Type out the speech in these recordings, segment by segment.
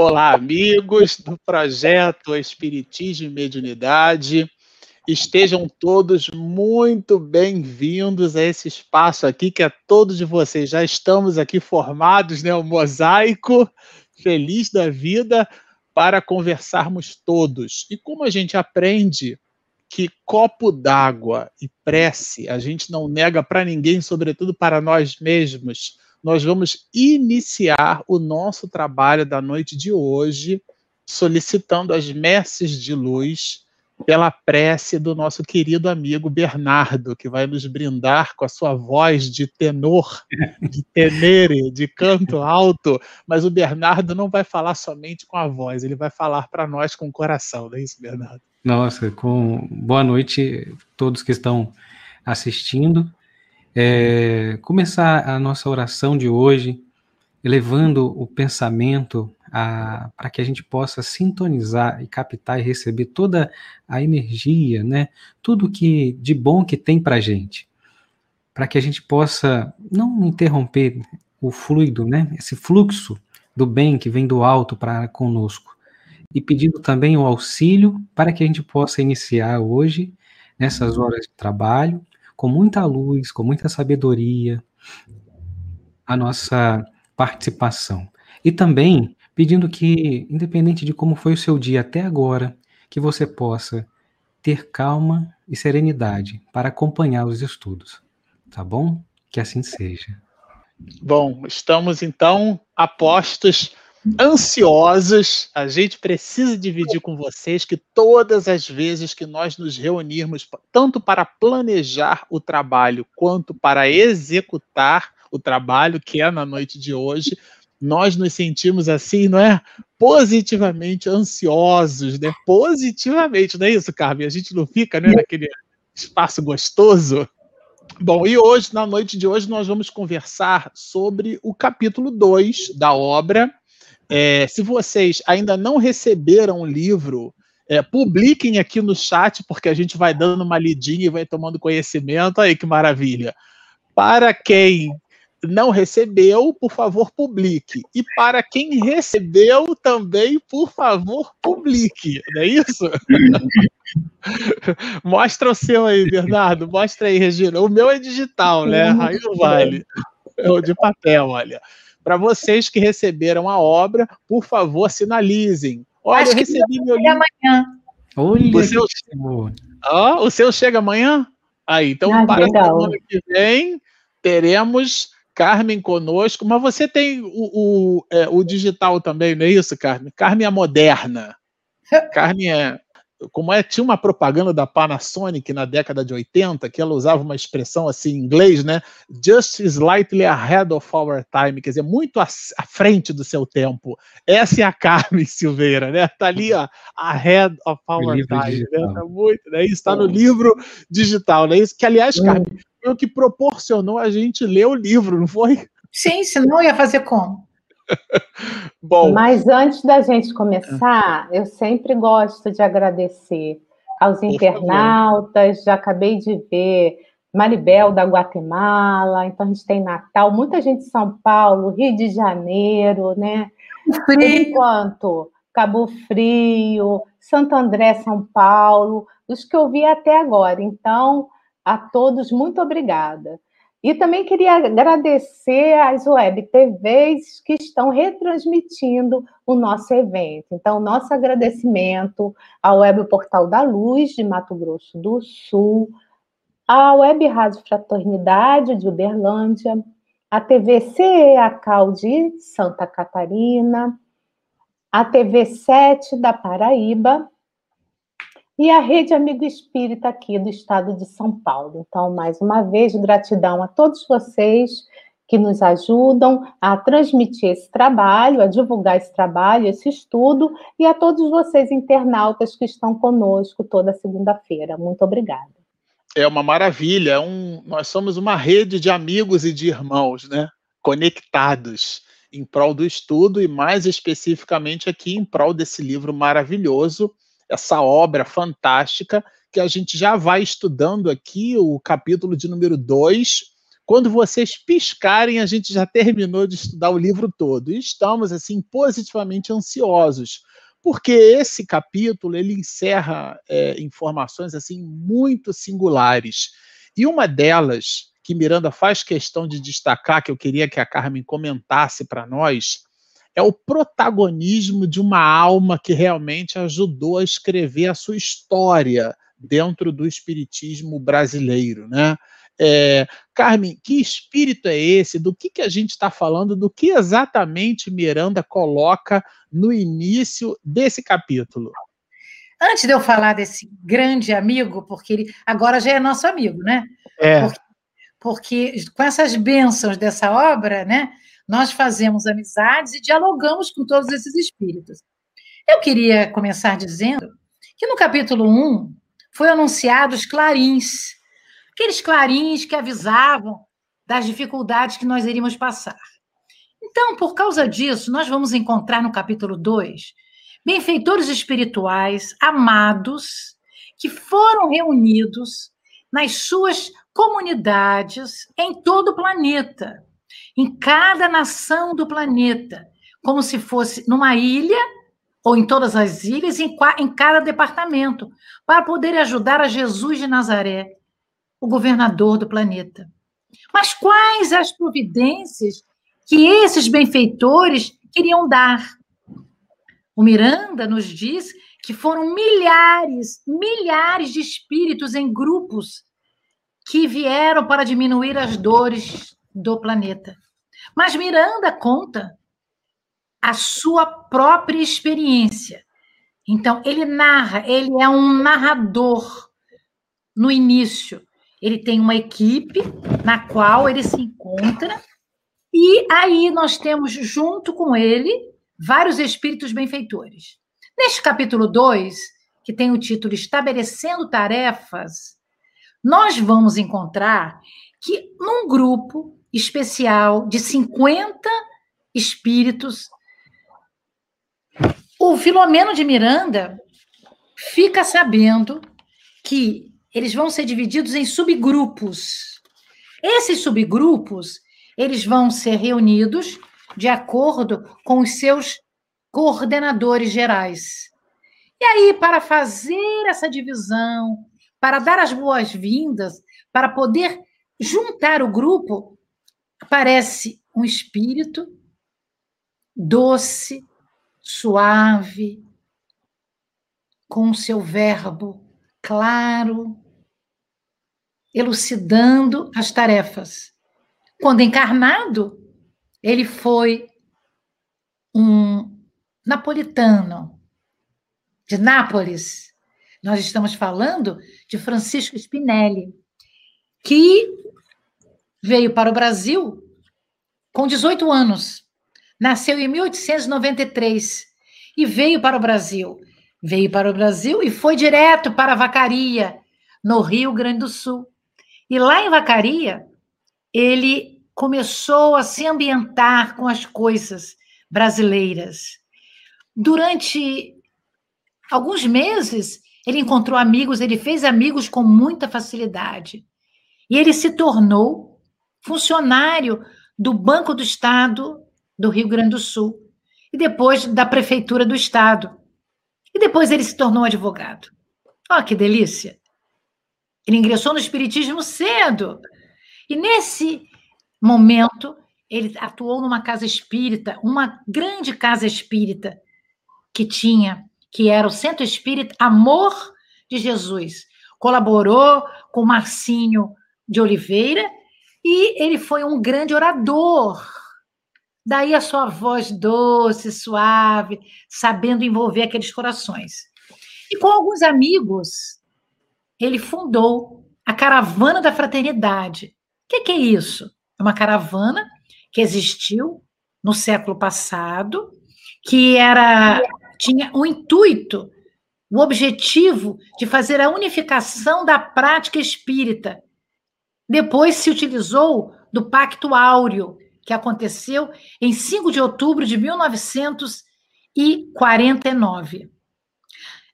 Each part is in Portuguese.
Olá, amigos do projeto Espiritismo e Mediunidade. Estejam todos muito bem-vindos a esse espaço aqui, que é todos de vocês. Já estamos aqui formados, né? O mosaico, feliz da vida, para conversarmos todos. E como a gente aprende que copo d'água e prece a gente não nega para ninguém, sobretudo para nós mesmos nós vamos iniciar o nosso trabalho da noite de hoje solicitando as messes de luz pela prece do nosso querido amigo Bernardo, que vai nos brindar com a sua voz de tenor, de tenere, de canto alto, mas o Bernardo não vai falar somente com a voz, ele vai falar para nós com o coração, não é isso, Bernardo? Nossa, com boa noite a todos que estão assistindo é, começar a nossa oração de hoje, elevando o pensamento para que a gente possa sintonizar e captar e receber toda a energia, né? Tudo que de bom que tem para a gente, para que a gente possa não interromper o fluido, né? Esse fluxo do bem que vem do alto para conosco e pedindo também o auxílio para que a gente possa iniciar hoje nessas horas de trabalho com muita luz, com muita sabedoria, a nossa participação. E também pedindo que, independente de como foi o seu dia até agora, que você possa ter calma e serenidade para acompanhar os estudos. Tá bom? Que assim seja. Bom, estamos então apostos ansiosos. A gente precisa dividir com vocês que todas as vezes que nós nos reunirmos, tanto para planejar o trabalho quanto para executar o trabalho, que é na noite de hoje, nós nos sentimos assim, não é? Positivamente ansiosos, né? Positivamente, não é isso, Carmen? A gente não fica né, naquele espaço gostoso. Bom, e hoje, na noite de hoje, nós vamos conversar sobre o capítulo 2 da obra é, se vocês ainda não receberam o livro, é, publiquem aqui no chat, porque a gente vai dando uma lidinha e vai tomando conhecimento. Aí que maravilha. Para quem não recebeu, por favor, publique. E para quem recebeu também, por favor, publique. Não é isso? Mostra o seu aí, Bernardo. Mostra aí, Regina. O meu é digital, né? Aí não vale. É o de papel, olha. Para vocês que receberam a obra, por favor, sinalizem. Olha, Acho eu recebi meu livro. amanhã. Olha, o seu... Oh, o seu chega amanhã? Aí, então, ah, para legal. semana que vem, teremos Carmen conosco, mas você tem o, o, é, o digital também, não é isso, Carmen? Carmen é moderna. Carmen é como é, tinha uma propaganda da Panasonic na década de 80, que ela usava uma expressão assim em inglês, né? Just slightly ahead of our time, quer dizer, muito à, à frente do seu tempo. Essa é a Carmen Silveira, né? Tá ali, ó, ahead of our time. Né? Tá muito, né? Isso está no livro digital, né? Isso que, aliás, Carmen, foi o que proporcionou a gente ler o livro, não foi? Sim, senão ia fazer como? Bom. Mas antes da gente começar, eu sempre gosto de agradecer aos internautas. Já acabei de ver Maribel da Guatemala, então a gente tem Natal, muita gente de São Paulo, Rio de Janeiro, né? Por enquanto, Cabo Frio, Santo André, São Paulo, os que eu vi até agora. Então, a todos, muito obrigada. E também queria agradecer às web TVs que estão retransmitindo o nosso evento. Então, nosso agradecimento ao Web Portal da Luz, de Mato Grosso do Sul, à Web Rádio Fraternidade, de Uberlândia, a TV CEACAL de Santa Catarina, a TV 7 da Paraíba, e a Rede Amigo Espírita aqui do estado de São Paulo. Então, mais uma vez, gratidão a todos vocês que nos ajudam a transmitir esse trabalho, a divulgar esse trabalho, esse estudo, e a todos vocês internautas que estão conosco toda segunda-feira. Muito obrigada. É uma maravilha, é um, nós somos uma rede de amigos e de irmãos, né? Conectados em prol do estudo e mais especificamente aqui em prol desse livro maravilhoso essa obra fantástica que a gente já vai estudando aqui, o capítulo de número 2, quando vocês piscarem, a gente já terminou de estudar o livro todo. E estamos, assim, positivamente ansiosos, porque esse capítulo ele encerra é, informações assim muito singulares. E uma delas, que Miranda faz questão de destacar, que eu queria que a Carmen comentasse para nós, é o protagonismo de uma alma que realmente ajudou a escrever a sua história dentro do espiritismo brasileiro, né? É, Carmen, que espírito é esse? Do que, que a gente está falando? Do que exatamente Miranda coloca no início desse capítulo? Antes de eu falar desse grande amigo, porque ele agora já é nosso amigo, né? É. Porque, porque com essas bênçãos dessa obra, né, nós fazemos amizades e dialogamos com todos esses espíritos. Eu queria começar dizendo que no capítulo 1 foi anunciado os clarins aqueles clarins que avisavam das dificuldades que nós iríamos passar. Então, por causa disso, nós vamos encontrar no capítulo 2 benfeitores espirituais amados que foram reunidos nas suas comunidades em todo o planeta, em cada nação do planeta, como se fosse numa ilha ou em todas as ilhas, em, em cada departamento, para poder ajudar a Jesus de Nazaré o governador do planeta. Mas quais as providências que esses benfeitores queriam dar? O Miranda nos diz que foram milhares, milhares de espíritos em grupos que vieram para diminuir as dores do planeta. Mas Miranda conta a sua própria experiência. Então, ele narra, ele é um narrador no início ele tem uma equipe na qual ele se encontra, e aí nós temos junto com ele vários espíritos benfeitores. Neste capítulo 2, que tem o título Estabelecendo Tarefas, nós vamos encontrar que num grupo especial de 50 espíritos, o Filomeno de Miranda fica sabendo que eles vão ser divididos em subgrupos. Esses subgrupos, eles vão ser reunidos de acordo com os seus coordenadores gerais. E aí, para fazer essa divisão, para dar as boas-vindas, para poder juntar o grupo, aparece um espírito doce, suave, com seu verbo claro, elucidando as tarefas. Quando encarnado, ele foi um napolitano de Nápoles. Nós estamos falando de Francisco Spinelli, que veio para o Brasil com 18 anos. Nasceu em 1893 e veio para o Brasil Veio para o Brasil e foi direto para Vacaria, no Rio Grande do Sul. E lá em Vacaria, ele começou a se ambientar com as coisas brasileiras. Durante alguns meses, ele encontrou amigos, ele fez amigos com muita facilidade. E ele se tornou funcionário do Banco do Estado do Rio Grande do Sul e depois da Prefeitura do Estado. E depois ele se tornou advogado. Olha que delícia! Ele ingressou no Espiritismo cedo. E nesse momento, ele atuou numa casa espírita, uma grande casa espírita que tinha, que era o Centro Espírita Amor de Jesus. Colaborou com Marcinho de Oliveira e ele foi um grande orador Daí a sua voz doce, suave, sabendo envolver aqueles corações. E com alguns amigos, ele fundou a Caravana da Fraternidade. O que, que é isso? É uma caravana que existiu no século passado, que era tinha o intuito, o objetivo de fazer a unificação da prática espírita. Depois se utilizou do Pacto Áureo, que aconteceu em 5 de outubro de 1949.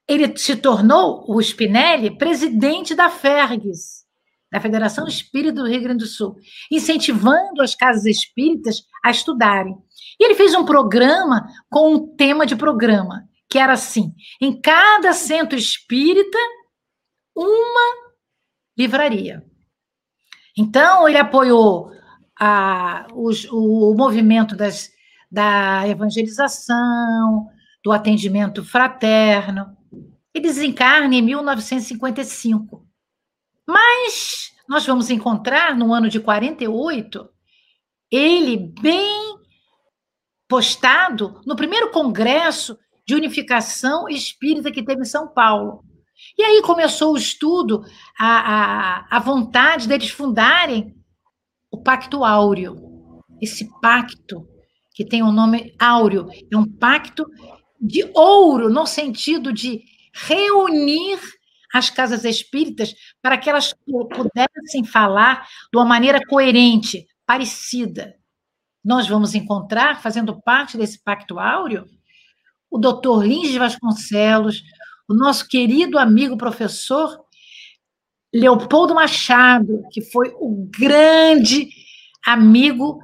Ele se tornou, o Spinelli, presidente da Fergs, da Federação Espírita do Rio Grande do Sul, incentivando as casas espíritas a estudarem. E ele fez um programa com um tema de programa, que era assim: em cada centro espírita, uma livraria. Então, ele apoiou a, os, o, o movimento das, da evangelização, do atendimento fraterno. Ele desencarna em 1955. Mas nós vamos encontrar no ano de 48 ele bem postado no primeiro congresso de unificação espírita que teve em São Paulo. E aí começou o estudo, a, a, a vontade deles fundarem o Pacto Áureo. Esse pacto, que tem o nome áureo, é um pacto de ouro, no sentido de reunir as casas espíritas para que elas pudessem falar de uma maneira coerente, parecida. Nós vamos encontrar, fazendo parte desse pacto áureo, o doutor Lins de Vasconcelos, o nosso querido amigo professor Leopoldo Machado, que foi o grande amigo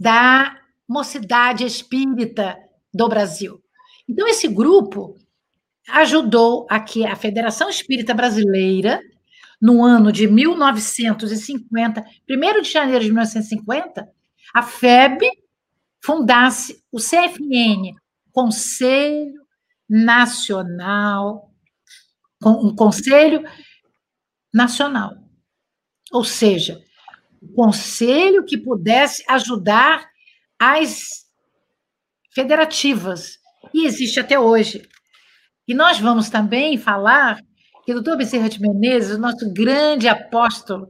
da mocidade espírita do Brasil. Então, esse grupo ajudou a que a Federação Espírita Brasileira, no ano de 1950, 1 de janeiro de 1950, a FEB fundasse o CFN, Conselho Nacional, um Conselho Nacional. Ou seja, um conselho que pudesse ajudar as federativas. E existe até hoje. E nós vamos também falar que o doutor Bezerra de Menezes, o nosso grande apóstolo,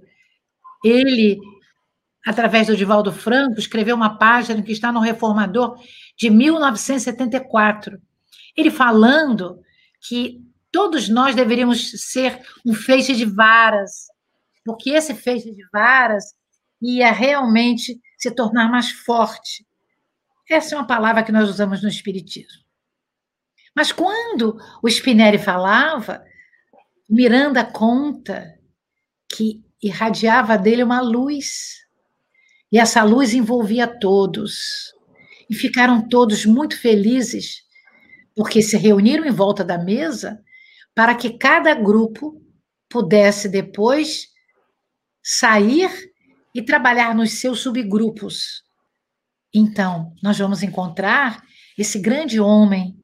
ele, através do Divaldo Franco, escreveu uma página que está no Reformador de 1974. Ele falando que todos nós deveríamos ser um feixe de varas, porque esse feixe de varas ia realmente se tornar mais forte. Essa é uma palavra que nós usamos no Espiritismo. Mas quando o Spinelli falava, Miranda conta que irradiava dele uma luz, e essa luz envolvia todos. E ficaram todos muito felizes, porque se reuniram em volta da mesa para que cada grupo pudesse depois sair e trabalhar nos seus subgrupos. Então, nós vamos encontrar esse grande homem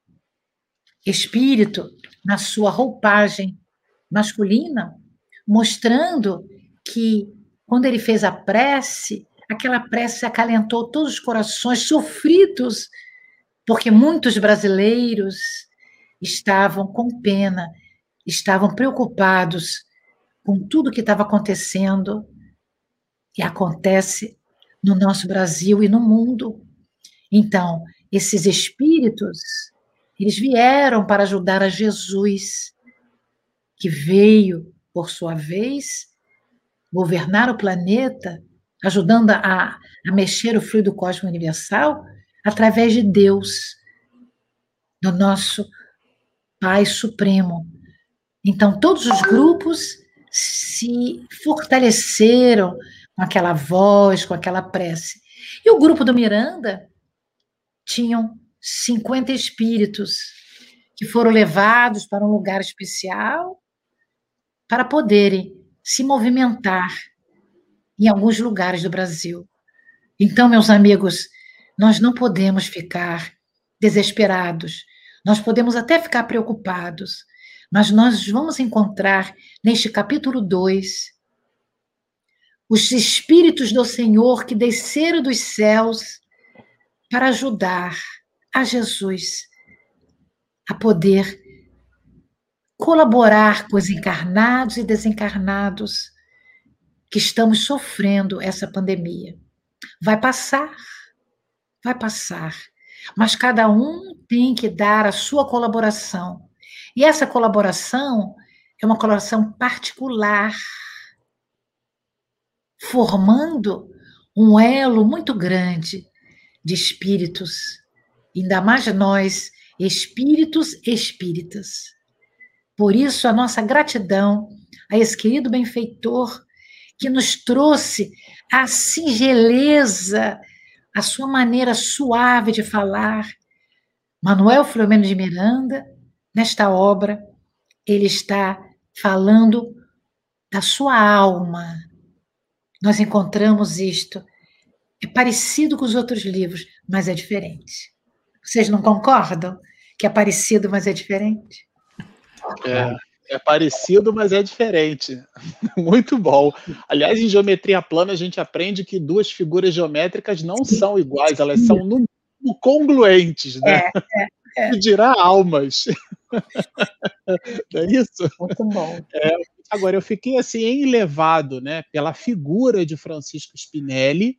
espírito na sua roupagem masculina, mostrando que quando ele fez a prece, aquela prece acalentou todos os corações sofridos, porque muitos brasileiros estavam com pena, estavam preocupados com tudo que estava acontecendo e acontece no nosso Brasil e no mundo. Então, esses espíritos eles vieram para ajudar a Jesus, que veio, por sua vez, governar o planeta, ajudando a, a mexer o fluido cósmico universal através de Deus, do nosso Pai Supremo. Então, todos os grupos se fortaleceram com aquela voz, com aquela prece. E o grupo do Miranda tinham 50 espíritos que foram levados para um lugar especial para poderem se movimentar em alguns lugares do Brasil. Então, meus amigos, nós não podemos ficar desesperados, nós podemos até ficar preocupados, mas nós vamos encontrar neste capítulo 2 os espíritos do Senhor que desceram dos céus para ajudar a Jesus a poder colaborar com os encarnados e desencarnados que estamos sofrendo essa pandemia. Vai passar, vai passar, mas cada um tem que dar a sua colaboração. E essa colaboração é uma colaboração particular, formando um elo muito grande de espíritos ainda mais nós, espíritos espíritas. Por isso, a nossa gratidão a esse querido benfeitor que nos trouxe a singeleza, a sua maneira suave de falar. Manuel Filomeno de Miranda, nesta obra, ele está falando da sua alma. Nós encontramos isto. É parecido com os outros livros, mas é diferente. Vocês não concordam que é parecido, mas é diferente? É, é parecido, mas é diferente. Muito bom. Aliás, em geometria plana, a gente aprende que duas figuras geométricas não são iguais, elas são no mínimo congruentes, né? É, é, é. dirá almas. É isso? Muito bom. É, agora, eu fiquei assim enlevado né, pela figura de Francisco Spinelli.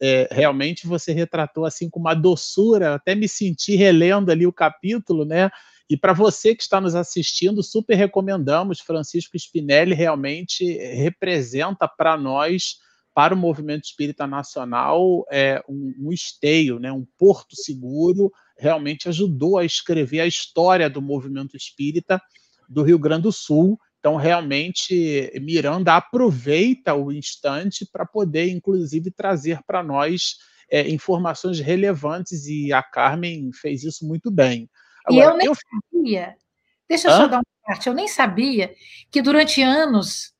É, realmente você retratou assim com uma doçura, até me senti relendo ali o capítulo, né? E para você que está nos assistindo, super recomendamos. Francisco Spinelli realmente representa para nós, para o movimento espírita nacional, é, um, um esteio, né, um porto seguro. Realmente ajudou a escrever a história do movimento espírita do Rio Grande do Sul. Então, realmente, Miranda aproveita o instante para poder, inclusive, trazer para nós é, informações relevantes, e a Carmen fez isso muito bem. Agora, e eu nem eu... sabia, deixa eu Hã? só dar uma parte, eu nem sabia que durante anos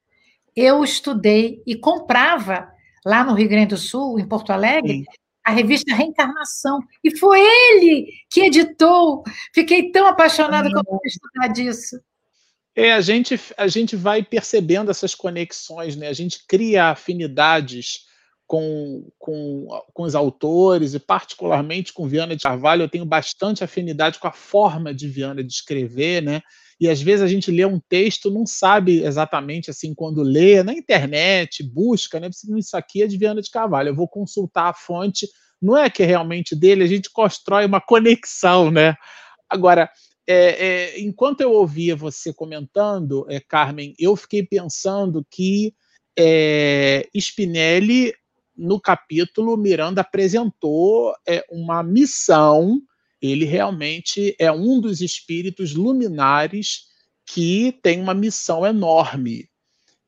eu estudei e comprava lá no Rio Grande do Sul, em Porto Alegre, Sim. a revista Reencarnação. E foi ele que editou. Fiquei tão apaixonada quando eu estudar disso. É, a gente, a gente vai percebendo essas conexões, né? A gente cria afinidades com, com, com os autores, e particularmente com Viana de Carvalho, eu tenho bastante afinidade com a forma de Viana de escrever, né? E às vezes a gente lê um texto, não sabe exatamente assim quando lê, na internet, busca, né? Isso aqui é de Viana de Carvalho, eu vou consultar a fonte, não é que é realmente dele, a gente constrói uma conexão, né? Agora, é, é, enquanto eu ouvia você comentando, é, Carmen, eu fiquei pensando que é, Spinelli no capítulo, Miranda apresentou é, uma missão. Ele realmente é um dos espíritos luminares que tem uma missão enorme.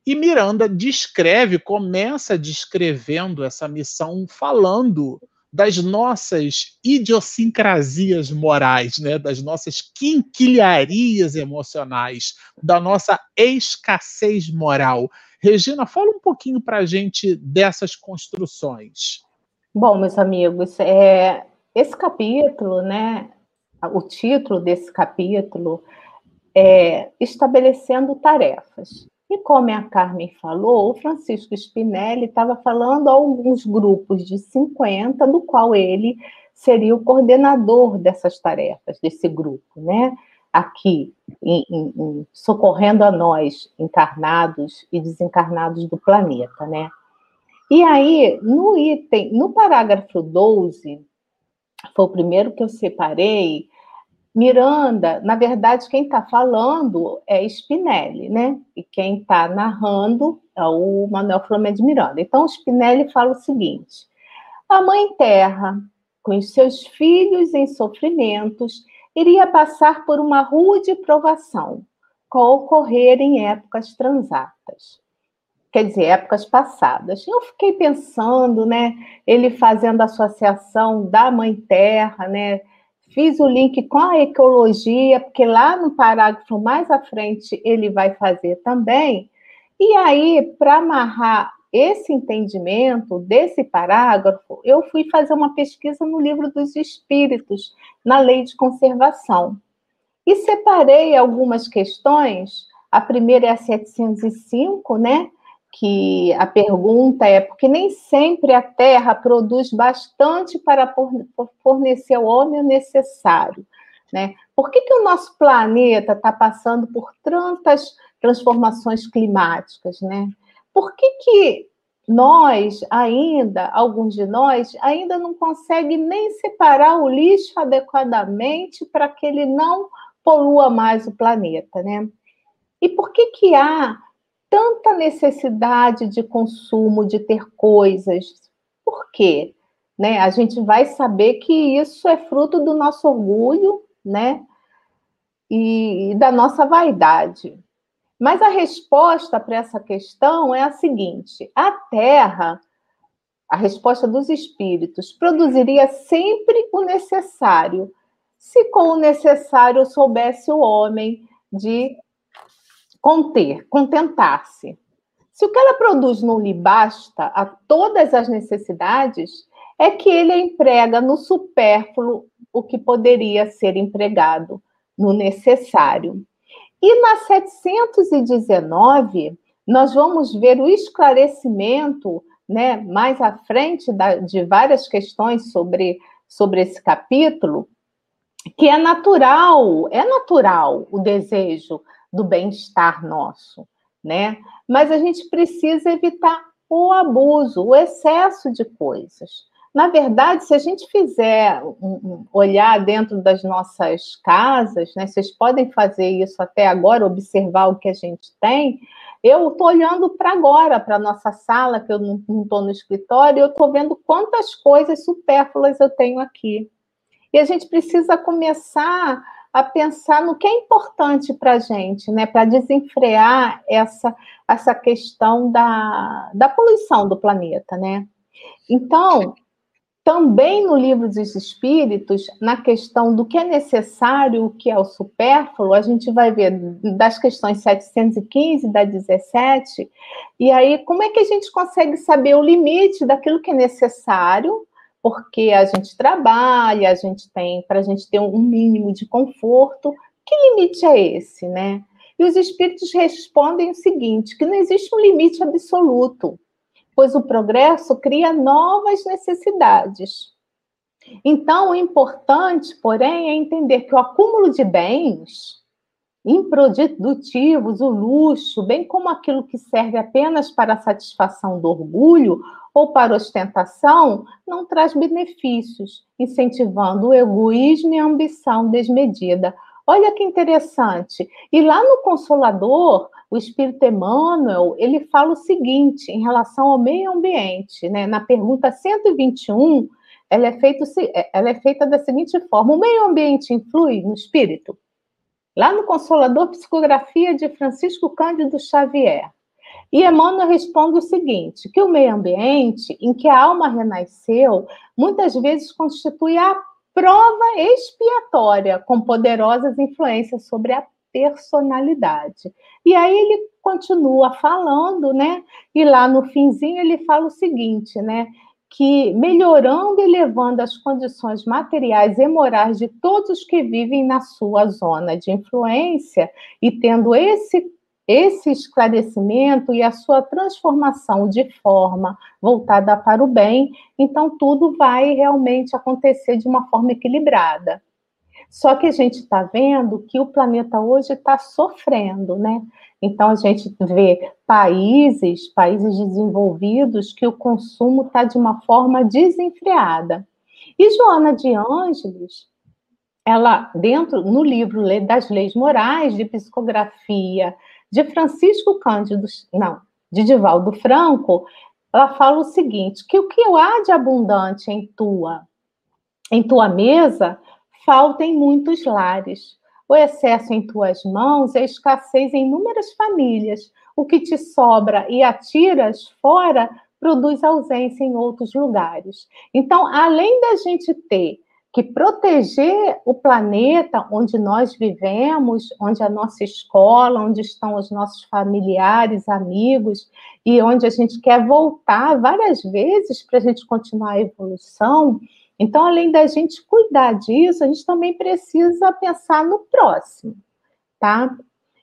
E Miranda descreve, começa descrevendo essa missão, falando das nossas idiosincrasias morais, né? das nossas quinquilharias emocionais, da nossa escassez moral. Regina, fala um pouquinho para a gente dessas construções. Bom, meus amigos, é, esse capítulo, né, o título desse capítulo é Estabelecendo Tarefas. E como a Carmen falou, o Francisco Spinelli estava falando a alguns grupos de 50, do qual ele seria o coordenador dessas tarefas, desse grupo, né? Aqui, em, em, em, socorrendo a nós, encarnados e desencarnados do planeta, né? E aí, no item, no parágrafo 12, foi o primeiro que eu separei, Miranda, na verdade, quem está falando é Spinelli, né? E quem está narrando é o Manuel Flamengo de Miranda. Então, Spinelli fala o seguinte: a Mãe Terra, com os seus filhos em sofrimentos, iria passar por uma rude provação, qual ocorrer em épocas transatas. Quer dizer, épocas passadas. Eu fiquei pensando, né? Ele fazendo associação da Mãe Terra, né? Fiz o link com a ecologia, porque lá no parágrafo mais à frente ele vai fazer também. E aí, para amarrar esse entendimento desse parágrafo, eu fui fazer uma pesquisa no livro dos Espíritos, na lei de conservação. E separei algumas questões. A primeira é a 705, né? Que a pergunta é porque nem sempre a Terra produz bastante para fornecer ao homem o necessário. Né? Por que, que o nosso planeta está passando por tantas transformações climáticas? Né? Por que, que nós ainda, alguns de nós, ainda não conseguem nem separar o lixo adequadamente para que ele não polua mais o planeta, né? E por que que há tanta necessidade de consumo, de ter coisas? Por quê? Né? A gente vai saber que isso é fruto do nosso orgulho, né? E, e da nossa vaidade. Mas a resposta para essa questão é a seguinte: a Terra, a resposta dos espíritos, produziria sempre o necessário, se com o necessário soubesse o homem de conter, contentar-se. Se o que ela produz não lhe basta a todas as necessidades, é que ele emprega no supérfluo o que poderia ser empregado no necessário. E na 719, nós vamos ver o esclarecimento, né, mais à frente da, de várias questões sobre, sobre esse capítulo, que é natural, é natural o desejo do bem-estar nosso, né? Mas a gente precisa evitar o abuso, o excesso de coisas. Na verdade, se a gente fizer um, olhar dentro das nossas casas, né, vocês podem fazer isso até agora, observar o que a gente tem. Eu estou olhando para agora, para a nossa sala, que eu não estou no escritório, eu estou vendo quantas coisas supérfluas eu tenho aqui. E a gente precisa começar a pensar no que é importante para a gente, né, para desenfrear essa, essa questão da, da poluição do planeta, né? Então, também no livro dos Espíritos, na questão do que é necessário, o que é o supérfluo, a gente vai ver das questões 715 da 17, e aí como é que a gente consegue saber o limite daquilo que é necessário, porque a gente trabalha, a gente tem, para a gente ter um mínimo de conforto, que limite é esse, né? E os espíritos respondem o seguinte: que não existe um limite absoluto pois o progresso cria novas necessidades. Então, o importante, porém, é entender que o acúmulo de bens improdutivos, o luxo, bem como aquilo que serve apenas para a satisfação do orgulho ou para ostentação, não traz benefícios, incentivando o egoísmo e a ambição desmedida. Olha que interessante. E lá no Consolador, o Espírito Emmanuel, ele fala o seguinte em relação ao meio ambiente, né? Na pergunta 121, ela é, feito, ela é feita da seguinte forma: o meio ambiente influi no espírito? Lá no Consolador, psicografia de Francisco Cândido Xavier. E Emmanuel responde o seguinte: que o meio ambiente em que a alma renasceu muitas vezes constitui a prova expiatória com poderosas influências sobre a personalidade. E aí ele continua falando, né? E lá no finzinho ele fala o seguinte, né? Que melhorando e elevando as condições materiais e morais de todos os que vivem na sua zona de influência e tendo esse esse esclarecimento e a sua transformação de forma voltada para o bem, então tudo vai realmente acontecer de uma forma equilibrada. Só que a gente está vendo que o planeta hoje está sofrendo, né? Então a gente vê países, países desenvolvidos, que o consumo está de uma forma desenfreada. E Joana de Ângeles, ela, dentro, no livro das Leis Morais, de Psicografia, de Francisco Cândido, não, de Divaldo Franco, ela fala o seguinte, que o que há de abundante em tua, em tua mesa falta em muitos lares. O excesso em tuas mãos é escassez em inúmeras famílias. O que te sobra e atiras fora produz ausência em outros lugares. Então, além da gente ter que proteger o planeta onde nós vivemos, onde a nossa escola, onde estão os nossos familiares, amigos, e onde a gente quer voltar várias vezes para a gente continuar a evolução, então, além da gente cuidar disso, a gente também precisa pensar no próximo, tá?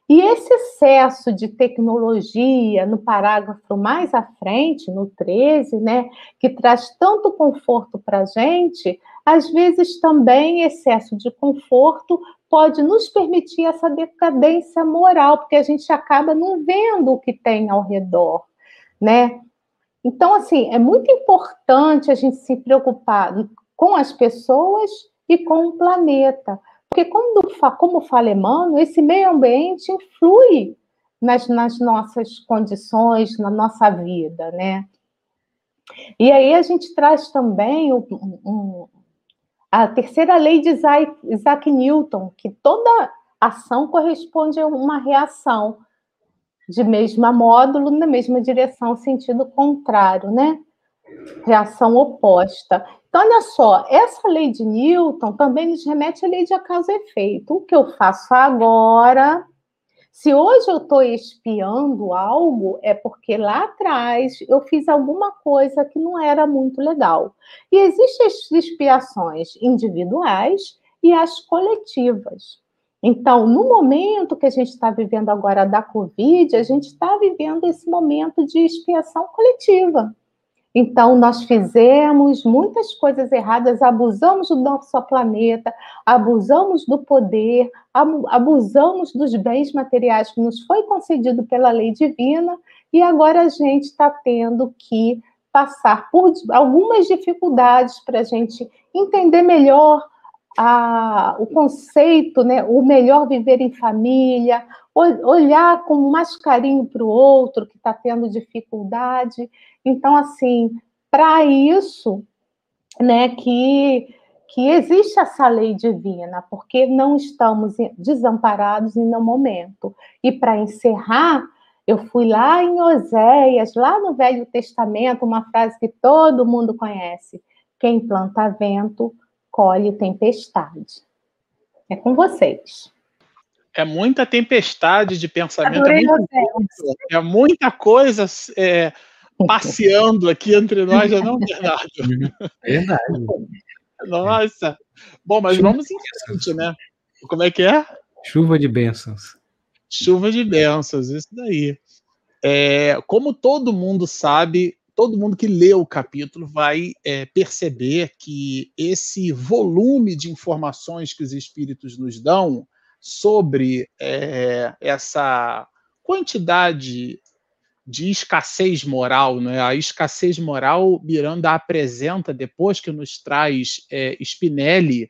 E esse excesso de tecnologia, no parágrafo mais à frente, no 13, né, que traz tanto conforto para a gente, às vezes também excesso de conforto pode nos permitir essa decadência moral, porque a gente acaba não vendo o que tem ao redor, né? Então, assim, é muito importante a gente se preocupar com as pessoas e com o planeta. Porque, como, como fala Emmanuel, esse meio ambiente influi nas, nas nossas condições, na nossa vida, né? E aí a gente traz também um, a terceira lei de Isaac, Isaac Newton, que toda ação corresponde a uma reação. de mesma módulo na mesma direção, sentido contrário, né? Reação oposta. Então, olha só, essa lei de Newton também nos remete à lei de causa e efeito. O que eu faço agora se hoje eu estou espiando algo, é porque lá atrás eu fiz alguma coisa que não era muito legal. E existem as expiações individuais e as coletivas. Então, no momento que a gente está vivendo agora da Covid, a gente está vivendo esse momento de expiação coletiva. Então, nós fizemos muitas coisas erradas, abusamos do nosso planeta, abusamos do poder, abusamos dos bens materiais que nos foi concedido pela lei divina, e agora a gente está tendo que passar por algumas dificuldades para a gente entender melhor a, o conceito, né, o melhor viver em família, olhar com mais carinho para o outro que está tendo dificuldade. Então, assim, para isso, né, que, que existe essa lei divina, porque não estamos desamparados em nenhum momento. E para encerrar, eu fui lá em Oséias, lá no Velho Testamento, uma frase que todo mundo conhece: quem planta vento, colhe tempestade. É com vocês. É muita tempestade de pensamento, é, muito, é muita coisa é, passeando aqui entre nós, não é verdade? Verdade. Nossa. Bom, mas vamos em frente, né? Como é que é? Chuva de bênçãos. Chuva de bênçãos, isso daí. É, como todo mundo sabe, todo mundo que lê o capítulo vai é, perceber que esse volume de informações que os espíritos nos dão sobre é, essa quantidade de escassez moral, né? A escassez moral Miranda apresenta depois que nos traz é, Spinelli,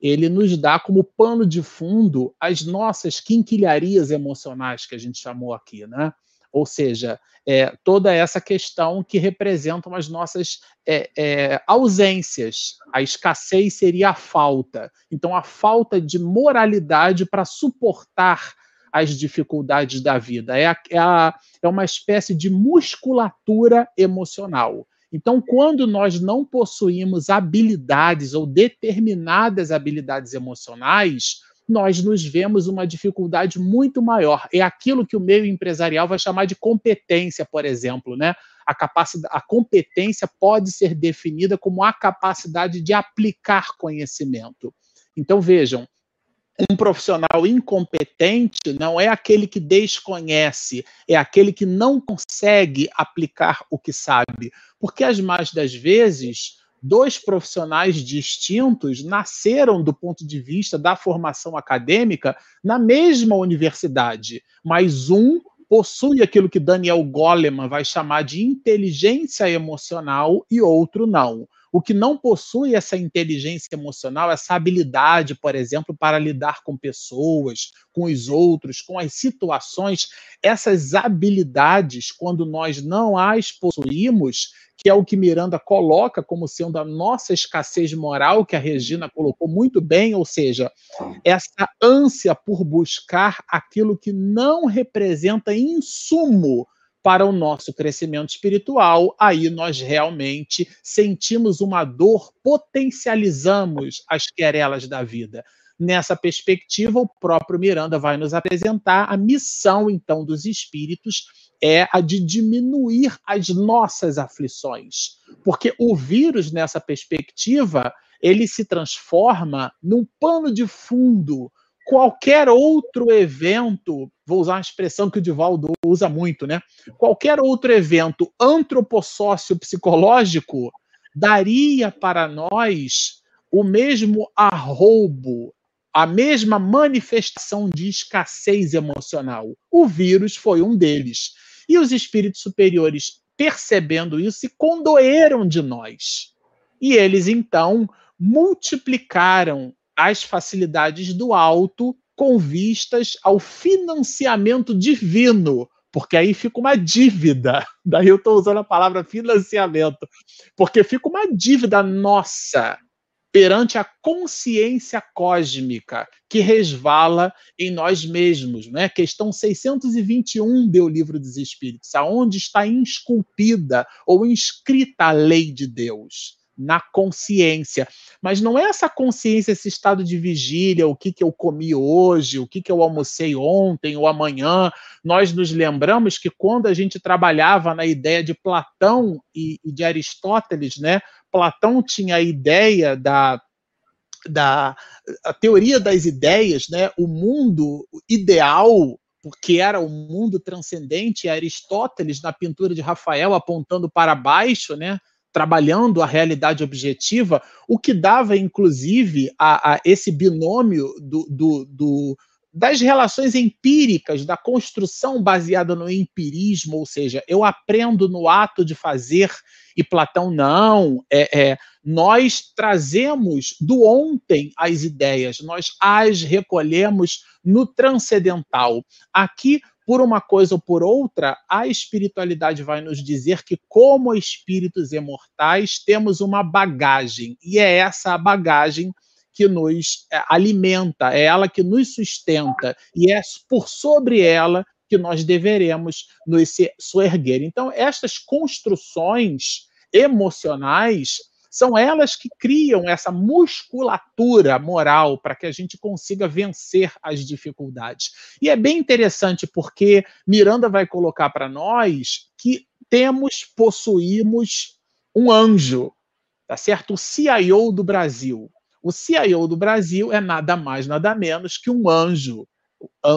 ele nos dá como pano de fundo as nossas quinquilharias emocionais que a gente chamou aqui, né? Ou seja, é, toda essa questão que representam as nossas é, é, ausências. A escassez seria a falta. Então, a falta de moralidade para suportar as dificuldades da vida. É, a, é, a, é uma espécie de musculatura emocional. Então, quando nós não possuímos habilidades ou determinadas habilidades emocionais, nós nos vemos uma dificuldade muito maior. É aquilo que o meio empresarial vai chamar de competência, por exemplo, né? A, capacidade, a competência pode ser definida como a capacidade de aplicar conhecimento. Então, vejam, um profissional incompetente não é aquele que desconhece, é aquele que não consegue aplicar o que sabe. Porque as mais das vezes, dois profissionais distintos nasceram do ponto de vista da formação acadêmica na mesma universidade, mas um possui aquilo que Daniel Goleman vai chamar de inteligência emocional e outro não. O que não possui essa inteligência emocional, essa habilidade, por exemplo, para lidar com pessoas, com os outros, com as situações, essas habilidades, quando nós não as possuímos, que é o que Miranda coloca como sendo a nossa escassez moral, que a Regina colocou muito bem, ou seja, essa ânsia por buscar aquilo que não representa insumo para o nosso crescimento espiritual, aí nós realmente sentimos uma dor, potencializamos as querelas da vida. Nessa perspectiva, o próprio Miranda vai nos apresentar a missão, então, dos espíritos é a de diminuir as nossas aflições. Porque o vírus, nessa perspectiva, ele se transforma num pano de fundo qualquer outro evento, vou usar uma expressão que o Divaldo usa muito, né? Qualquer outro evento antropossócio psicológico daria para nós o mesmo arroubo, a mesma manifestação de escassez emocional. O vírus foi um deles. E os espíritos superiores, percebendo isso, se condoeram de nós. E eles então multiplicaram as facilidades do alto com vistas ao financiamento divino, porque aí fica uma dívida. Daí eu estou usando a palavra financiamento, porque fica uma dívida nossa perante a consciência cósmica que resvala em nós mesmos. Né? Questão 621 do Livro dos Espíritos, aonde está esculpida ou inscrita a lei de Deus na consciência. Mas não é essa consciência, esse estado de vigília, o que, que eu comi hoje, o que, que eu almocei ontem ou amanhã. Nós nos lembramos que quando a gente trabalhava na ideia de Platão e, e de Aristóteles, né, Platão tinha a ideia da da a teoria das ideias, né, o mundo ideal porque era o mundo transcendente, Aristóteles na pintura de Rafael apontando para baixo, né, trabalhando a realidade objetiva, o que dava, inclusive, a, a esse binômio do, do, do, das relações empíricas, da construção baseada no empirismo, ou seja, eu aprendo no ato de fazer, e Platão não, é, é nós trazemos do ontem as ideias, nós as recolhemos no transcendental. Aqui por uma coisa ou por outra, a espiritualidade vai nos dizer que, como espíritos imortais, temos uma bagagem, e é essa bagagem que nos é, alimenta, é ela que nos sustenta, e é por sobre ela que nós deveremos nos soerguer. Então, estas construções emocionais são elas que criam essa musculatura moral para que a gente consiga vencer as dificuldades. E é bem interessante porque Miranda vai colocar para nós que temos, possuímos um anjo, tá certo? O CIO do Brasil. O CIO do Brasil é nada mais, nada menos que um anjo,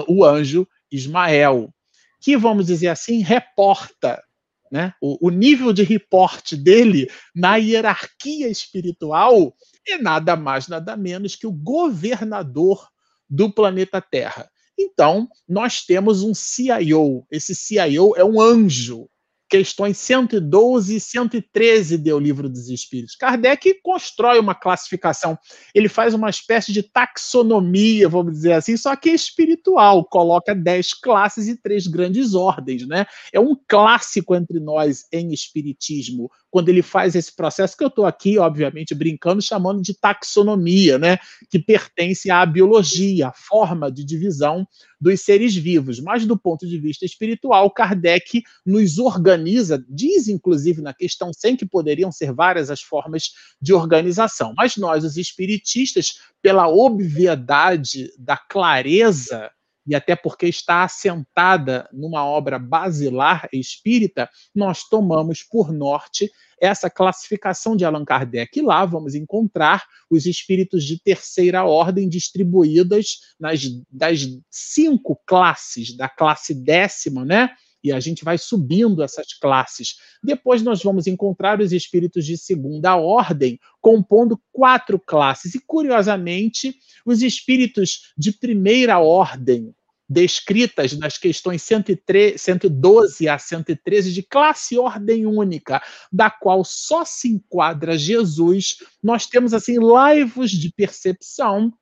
o anjo Ismael, que, vamos dizer assim, reporta né? O, o nível de reporte dele na hierarquia espiritual é nada mais, nada menos que o governador do planeta Terra. Então, nós temos um CIO. Esse CIO é um anjo questões 112 e 113 do Livro dos Espíritos. Kardec constrói uma classificação, ele faz uma espécie de taxonomia, vamos dizer assim, só que espiritual, coloca 10 classes e três grandes ordens, né? É um clássico entre nós em espiritismo, quando ele faz esse processo que eu estou aqui, obviamente, brincando, chamando de taxonomia, né? Que pertence à biologia, a forma de divisão dos seres vivos. Mas do ponto de vista espiritual, Kardec nos organiza, diz inclusive na questão 100 que poderiam ser várias as formas de organização. Mas nós, os espiritistas, pela obviedade da clareza e até porque está assentada numa obra basilar espírita, nós tomamos por norte essa classificação de Allan Kardec. E lá vamos encontrar os espíritos de terceira ordem distribuídas nas das cinco classes, da classe décima, né? E a gente vai subindo essas classes. Depois nós vamos encontrar os espíritos de segunda ordem, compondo quatro classes. E, curiosamente, os espíritos de primeira ordem, descritas nas questões 103, 112 a 113 de classe ordem única, da qual só se enquadra Jesus, nós temos assim laivos de percepção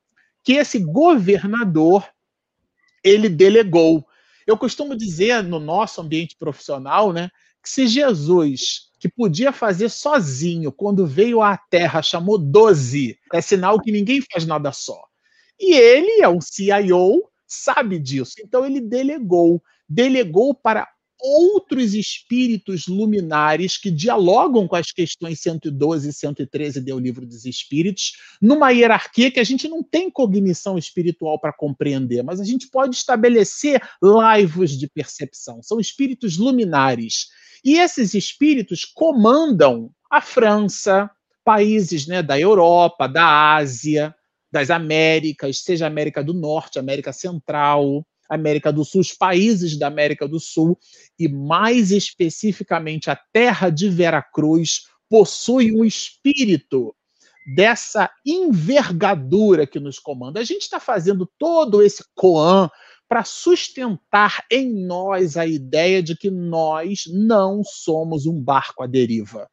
que esse governador ele delegou. Eu costumo dizer no nosso ambiente profissional, né, que se Jesus, que podia fazer sozinho, quando veio à Terra, chamou 12, é sinal que ninguém faz nada só. E ele é um CIO sabe disso. Então ele delegou, delegou para outros espíritos luminares que dialogam com as questões 112 e 113 do Livro dos Espíritos, numa hierarquia que a gente não tem cognição espiritual para compreender, mas a gente pode estabelecer laivos de percepção. São espíritos luminares. E esses espíritos comandam a França, países né, da Europa, da Ásia, das Américas, seja América do Norte, América Central, América do Sul, os países da América do Sul e mais especificamente a terra de Veracruz possui um espírito dessa envergadura que nos comanda. A gente está fazendo todo esse Coan para sustentar em nós a ideia de que nós não somos um barco à deriva.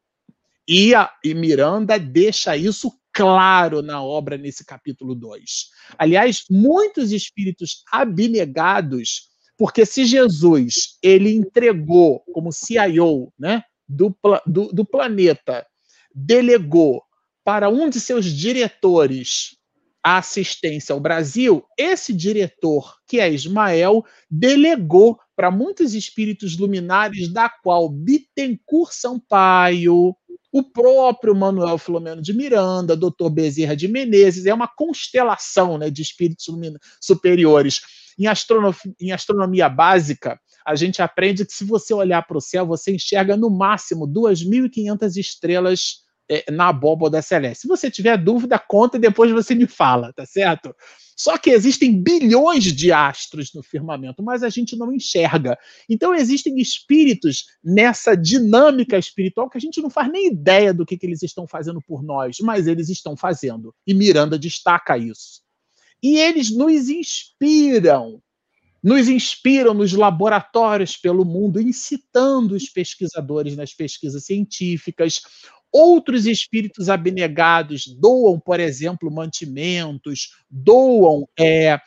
E, a, e Miranda deixa isso claro na obra nesse capítulo 2. Aliás, muitos espíritos abnegados, porque se Jesus ele entregou como CIO né, do, do, do planeta, delegou para um de seus diretores a assistência ao Brasil, esse diretor, que é Ismael, delegou para muitos espíritos luminares, da qual Bittencourt Sampaio, o próprio Manuel Filomeno de Miranda, Dr. Bezerra de Menezes, é uma constelação né, de espíritos superiores. Em, em astronomia básica, a gente aprende que se você olhar para o céu, você enxerga no máximo 2.500 estrelas é, na abóboda celeste. Se você tiver dúvida, conta e depois você me fala, tá certo? Só que existem bilhões de astros no firmamento, mas a gente não enxerga. Então existem espíritos nessa dinâmica espiritual que a gente não faz nem ideia do que, que eles estão fazendo por nós, mas eles estão fazendo. E Miranda destaca isso. E eles nos inspiram nos inspiram nos laboratórios pelo mundo, incitando os pesquisadores nas pesquisas científicas, Outros espíritos abnegados doam, por exemplo, mantimentos, doam é,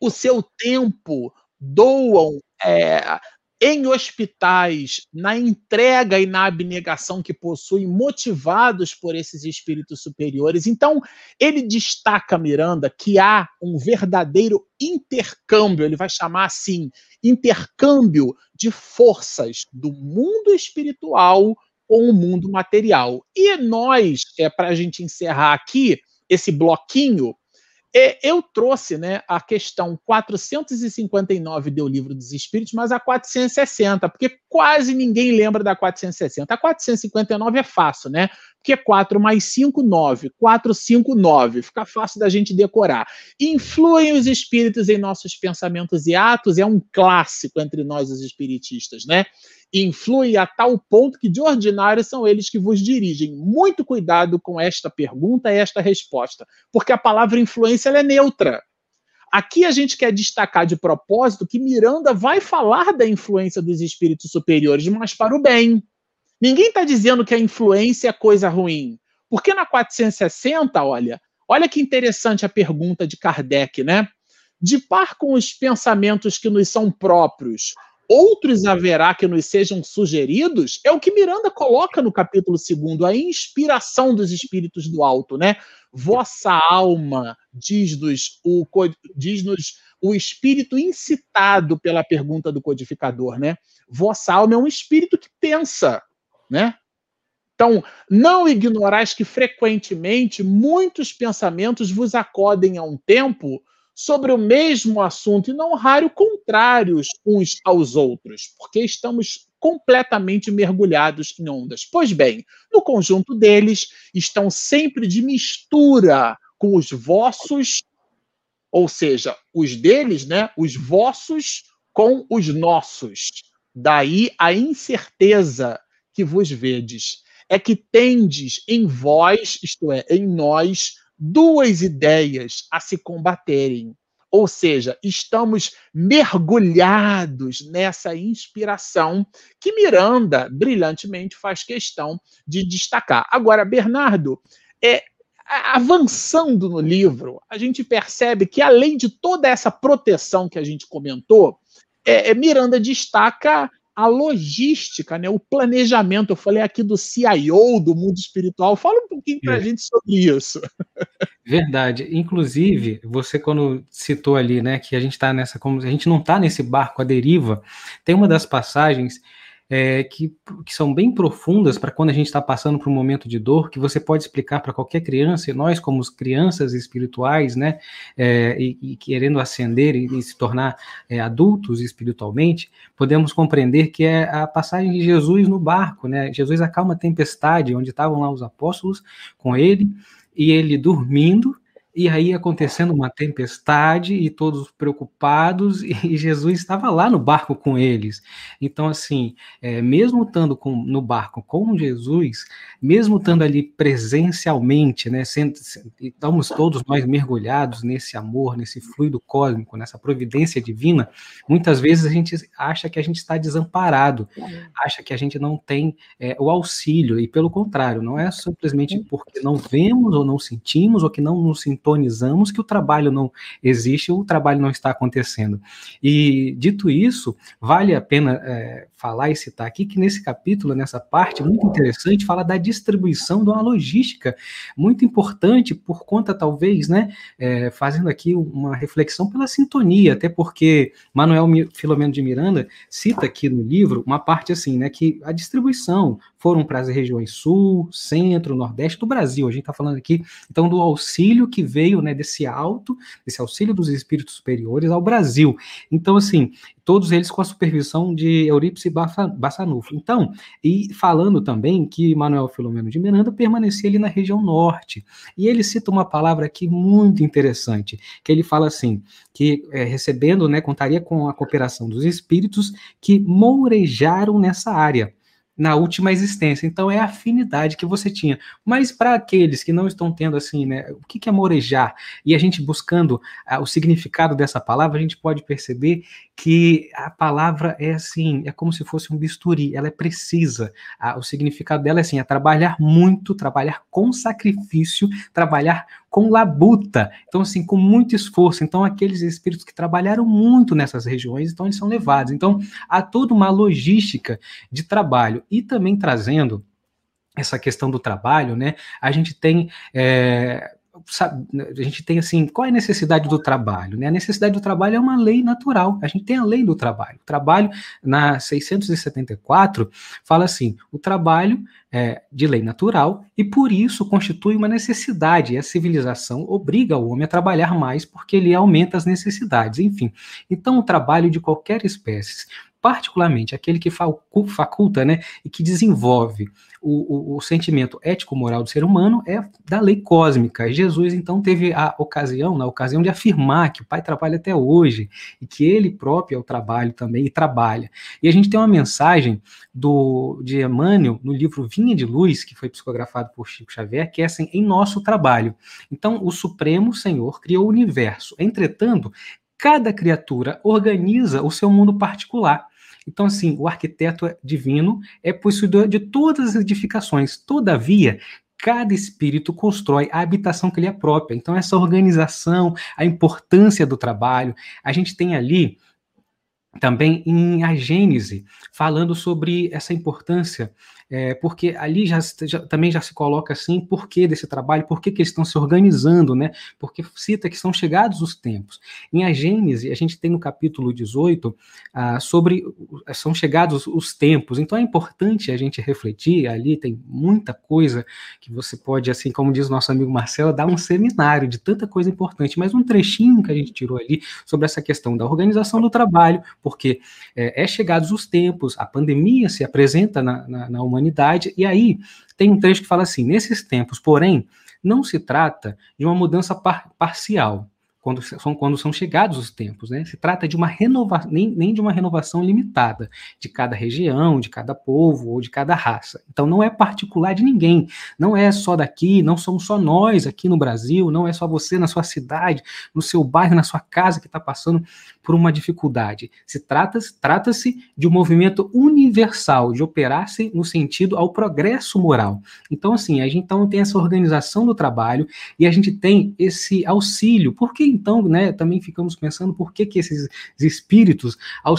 o seu tempo, doam é, em hospitais, na entrega e na abnegação que possuem, motivados por esses espíritos superiores. Então, ele destaca, Miranda, que há um verdadeiro intercâmbio, ele vai chamar assim, intercâmbio de forças do mundo espiritual com o mundo material. E nós, é, para a gente encerrar aqui esse bloquinho, é, eu trouxe né, a questão 459 do Livro dos Espíritos, mas a 460, porque quase ninguém lembra da 460. A 459 é fácil, né? Porque 4 mais 5, 9. 4, 5, 9. Fica fácil da gente decorar. Influem os espíritos em nossos pensamentos e atos, é um clássico entre nós, os espiritistas, né? influi a tal ponto que, de ordinário, são eles que vos dirigem. Muito cuidado com esta pergunta e esta resposta, porque a palavra influência é neutra. Aqui a gente quer destacar de propósito que Miranda vai falar da influência dos espíritos superiores, mas para o bem. Ninguém está dizendo que a influência é coisa ruim. Porque na 460, olha, olha que interessante a pergunta de Kardec, né? De par com os pensamentos que nos são próprios, outros haverá que nos sejam sugeridos, é o que Miranda coloca no capítulo 2, a inspiração dos espíritos do alto, né? Vossa alma, diz-nos o, diz o espírito incitado pela pergunta do codificador, né? Vossa alma é um espírito que pensa, né? Então, não ignorais que frequentemente muitos pensamentos vos acodem a um tempo sobre o mesmo assunto e não raro contrários uns aos outros, porque estamos completamente mergulhados em ondas. Pois bem, no conjunto deles estão sempre de mistura com os vossos, ou seja, os deles, né, os vossos com os nossos. Daí a incerteza que vos vedes é que tendes em vós, isto é, em nós, duas ideias a se combaterem. Ou seja, estamos mergulhados nessa inspiração que Miranda brilhantemente faz questão de destacar. Agora, Bernardo, é, avançando no livro, a gente percebe que, além de toda essa proteção que a gente comentou, é, é Miranda destaca a logística, né, o planejamento. Eu falei aqui do CIO, do mundo espiritual. Fala um pouquinho para a é. gente sobre isso. Verdade. Inclusive, você quando citou ali, né, que a gente está nessa, como a gente não está nesse barco à deriva, tem uma das passagens é, que, que, são bem profundas para quando a gente está passando por um momento de dor, que você pode explicar para qualquer criança, e nós, como crianças espirituais, né, é, e, e, querendo ascender e, e se tornar é, adultos espiritualmente, podemos compreender que é a passagem de Jesus no barco, né? Jesus acalma a tempestade, onde estavam lá os apóstolos com ele, e ele dormindo, e aí acontecendo uma tempestade e todos preocupados, e Jesus estava lá no barco com eles. Então, assim, é, mesmo estando com, no barco com Jesus, mesmo estando ali presencialmente, né, sendo, estamos todos nós mergulhados nesse amor, nesse fluido cósmico, nessa providência divina, muitas vezes a gente acha que a gente está desamparado, acha que a gente não tem é, o auxílio, e pelo contrário, não é simplesmente porque não vemos ou não sentimos, ou que não nos sentimos sintonizamos que o trabalho não existe, o trabalho não está acontecendo. E dito isso, vale a pena é, falar e citar aqui que nesse capítulo, nessa parte muito interessante, fala da distribuição de uma logística muito importante por conta, talvez, né, é, fazendo aqui uma reflexão pela sintonia, até porque Manuel Filomeno de Miranda cita aqui no livro uma parte assim, né, que a distribuição foram para as regiões sul, centro, nordeste do Brasil. A gente está falando aqui, então, do auxílio que veio, né, desse alto, desse auxílio dos espíritos superiores ao Brasil. Então, assim, todos eles com a supervisão de Eurípice Bassanufo. Então, e falando também que Manuel Filomeno de Miranda permanecia ali na região norte. E ele cita uma palavra aqui muito interessante, que ele fala assim, que é, recebendo, né, contaria com a cooperação dos espíritos que mourejaram nessa área na última existência. Então é a afinidade que você tinha. Mas para aqueles que não estão tendo assim, né, o que, é morejar? E a gente buscando ah, o significado dessa palavra, a gente pode perceber que a palavra é assim, é como se fosse um bisturi, ela é precisa. Ah, o significado dela é assim, é trabalhar muito, trabalhar com sacrifício, trabalhar com labuta, então assim, com muito esforço. Então aqueles espíritos que trabalharam muito nessas regiões, então eles são levados. Então há toda uma logística de trabalho e também trazendo essa questão do trabalho, né? A gente tem é, a gente tem assim, qual é a necessidade do trabalho? Né? A necessidade do trabalho é uma lei natural. A gente tem a lei do trabalho. O trabalho, na 674, fala assim: o trabalho é de lei natural e por isso constitui uma necessidade. E a civilização obriga o homem a trabalhar mais porque ele aumenta as necessidades. Enfim, então o trabalho de qualquer espécie particularmente aquele que faculta né, e que desenvolve o, o, o sentimento ético-moral do ser humano é da lei cósmica. Jesus, então, teve a ocasião, na ocasião de afirmar que o Pai trabalha até hoje e que ele próprio é o trabalho também e trabalha. E a gente tem uma mensagem do de Emmanuel no livro Vinha de Luz, que foi psicografado por Chico Xavier, que é assim, em nosso trabalho. Então, o Supremo Senhor criou o universo. Entretanto, cada criatura organiza o seu mundo particular. Então, assim, o arquiteto divino é possuidor de todas as edificações. Todavia, cada espírito constrói a habitação que lhe é própria. Então, essa organização, a importância do trabalho, a gente tem ali também em a Gênese, falando sobre essa importância é, porque ali já, já, também já se coloca assim, por que desse trabalho, por que, que eles estão se organizando, né? Porque cita que são chegados os tempos. Em a Gênese, a gente tem no capítulo 18 ah, sobre são chegados os tempos, então é importante a gente refletir, ali tem muita coisa que você pode, assim como diz nosso amigo Marcelo, dar um seminário de tanta coisa importante, mas um trechinho que a gente tirou ali sobre essa questão da organização do trabalho, porque é, é chegados os tempos, a pandemia se apresenta na, na, na humanidade, humanidade. E aí tem um trecho que fala assim: nesses tempos, porém, não se trata de uma mudança par parcial, quando são, quando são chegados os tempos, né? Se trata de uma renovação, nem, nem de uma renovação limitada de cada região, de cada povo ou de cada raça. Então não é particular de ninguém, não é só daqui, não somos só nós aqui no Brasil, não é só você na sua cidade, no seu bairro, na sua casa que está passando por uma dificuldade. Se trata-se trata de um movimento universal, de operar-se no sentido ao progresso moral. Então, assim, a gente então tem essa organização do trabalho e a gente tem esse auxílio. Por que então, né, também ficamos pensando por que, que esses espíritos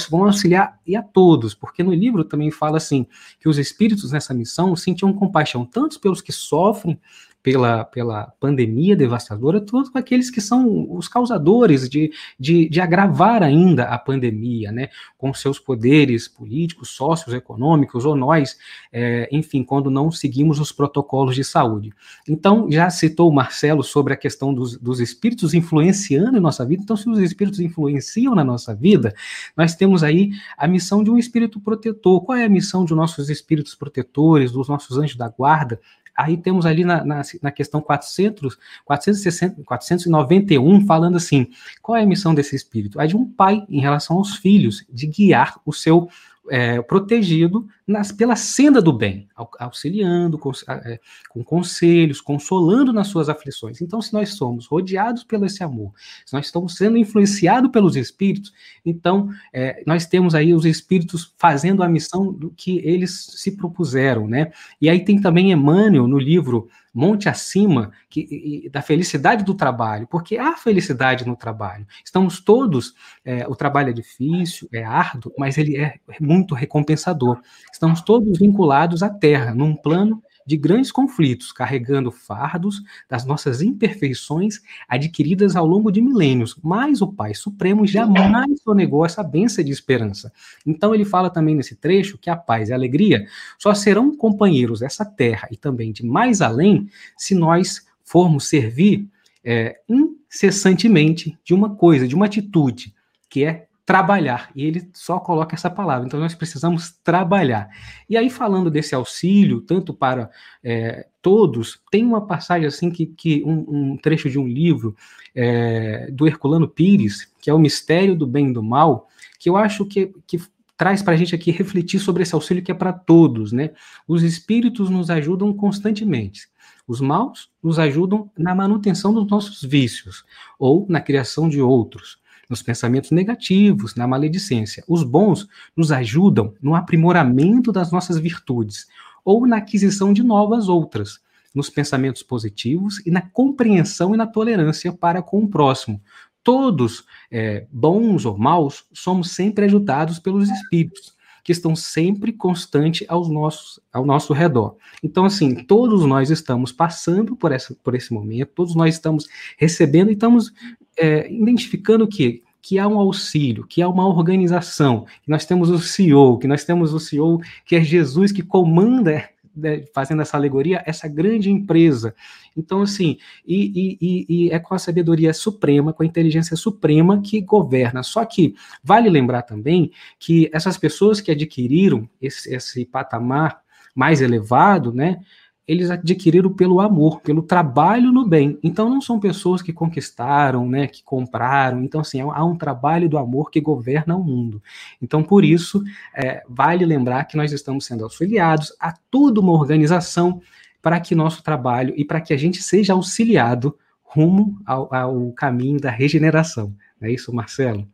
vão auxiliar e a todos, porque no livro também fala assim, que os espíritos nessa missão sentiam compaixão tanto pelos que sofrem, pela, pela pandemia devastadora, todos aqueles que são os causadores de, de, de agravar ainda a pandemia, né, com seus poderes políticos, sócios, econômicos, ou nós, é, enfim, quando não seguimos os protocolos de saúde. Então, já citou o Marcelo sobre a questão dos, dos espíritos influenciando em nossa vida, então, se os espíritos influenciam na nossa vida, nós temos aí a missão de um espírito protetor. Qual é a missão de nossos espíritos protetores, dos nossos anjos da guarda? Aí temos ali na, na, na questão 400, 460, 491, falando assim: qual é a missão desse espírito? É de um pai em relação aos filhos, de guiar o seu é, protegido nas, pela senda do bem, auxiliando, com, é, com, conselhos, consolando nas suas aflições. Então, se nós somos rodeados pelo esse amor, se nós estamos sendo influenciados pelos Espíritos, então é, nós temos aí os Espíritos fazendo a missão do que eles se propuseram, né? E aí tem também Emmanuel no livro monte acima que, da felicidade do trabalho, porque há felicidade no trabalho. Estamos todos, é, o trabalho é difícil, é árduo, mas ele é muito recompensador. Estamos todos vinculados à terra, num plano de grandes conflitos, carregando fardos das nossas imperfeições adquiridas ao longo de milênios. Mas o Pai Supremo jamais sonegou essa benção de esperança. Então ele fala também nesse trecho que a paz e a alegria só serão companheiros dessa terra e também de mais além se nós formos servir é, incessantemente de uma coisa, de uma atitude, que é trabalhar. E ele só coloca essa palavra. Então nós precisamos trabalhar. E aí, falando desse auxílio, tanto para é, todos, tem uma passagem assim que, que um, um trecho de um livro é, do Herculano Pires, que é o Mistério do Bem e do Mal, que eu acho que, que traz para a gente aqui refletir sobre esse auxílio que é para todos, né? Os espíritos nos ajudam constantemente. Os maus nos ajudam na manutenção dos nossos vícios ou na criação de outros nos pensamentos negativos, na maledicência. Os bons nos ajudam no aprimoramento das nossas virtudes ou na aquisição de novas outras, nos pensamentos positivos e na compreensão e na tolerância para com o próximo. Todos, é, bons ou maus, somos sempre ajudados pelos espíritos que estão sempre constantes aos nossos, ao nosso redor. Então, assim, todos nós estamos passando por, essa, por esse momento, todos nós estamos recebendo e estamos é, identificando que que há um auxílio, que há uma organização, que nós temos o CEO, que nós temos o CEO que é Jesus que comanda, né, fazendo essa alegoria, essa grande empresa. Então, assim, e, e, e, é com a sabedoria suprema, com a inteligência suprema que governa. Só que vale lembrar também que essas pessoas que adquiriram esse, esse patamar mais elevado, né, eles adquiriram pelo amor, pelo trabalho no bem. Então não são pessoas que conquistaram, né, que compraram. Então assim há um trabalho do amor que governa o mundo. Então por isso é, vale lembrar que nós estamos sendo auxiliados a toda uma organização para que nosso trabalho e para que a gente seja auxiliado rumo ao, ao caminho da regeneração. Não é isso, Marcelo?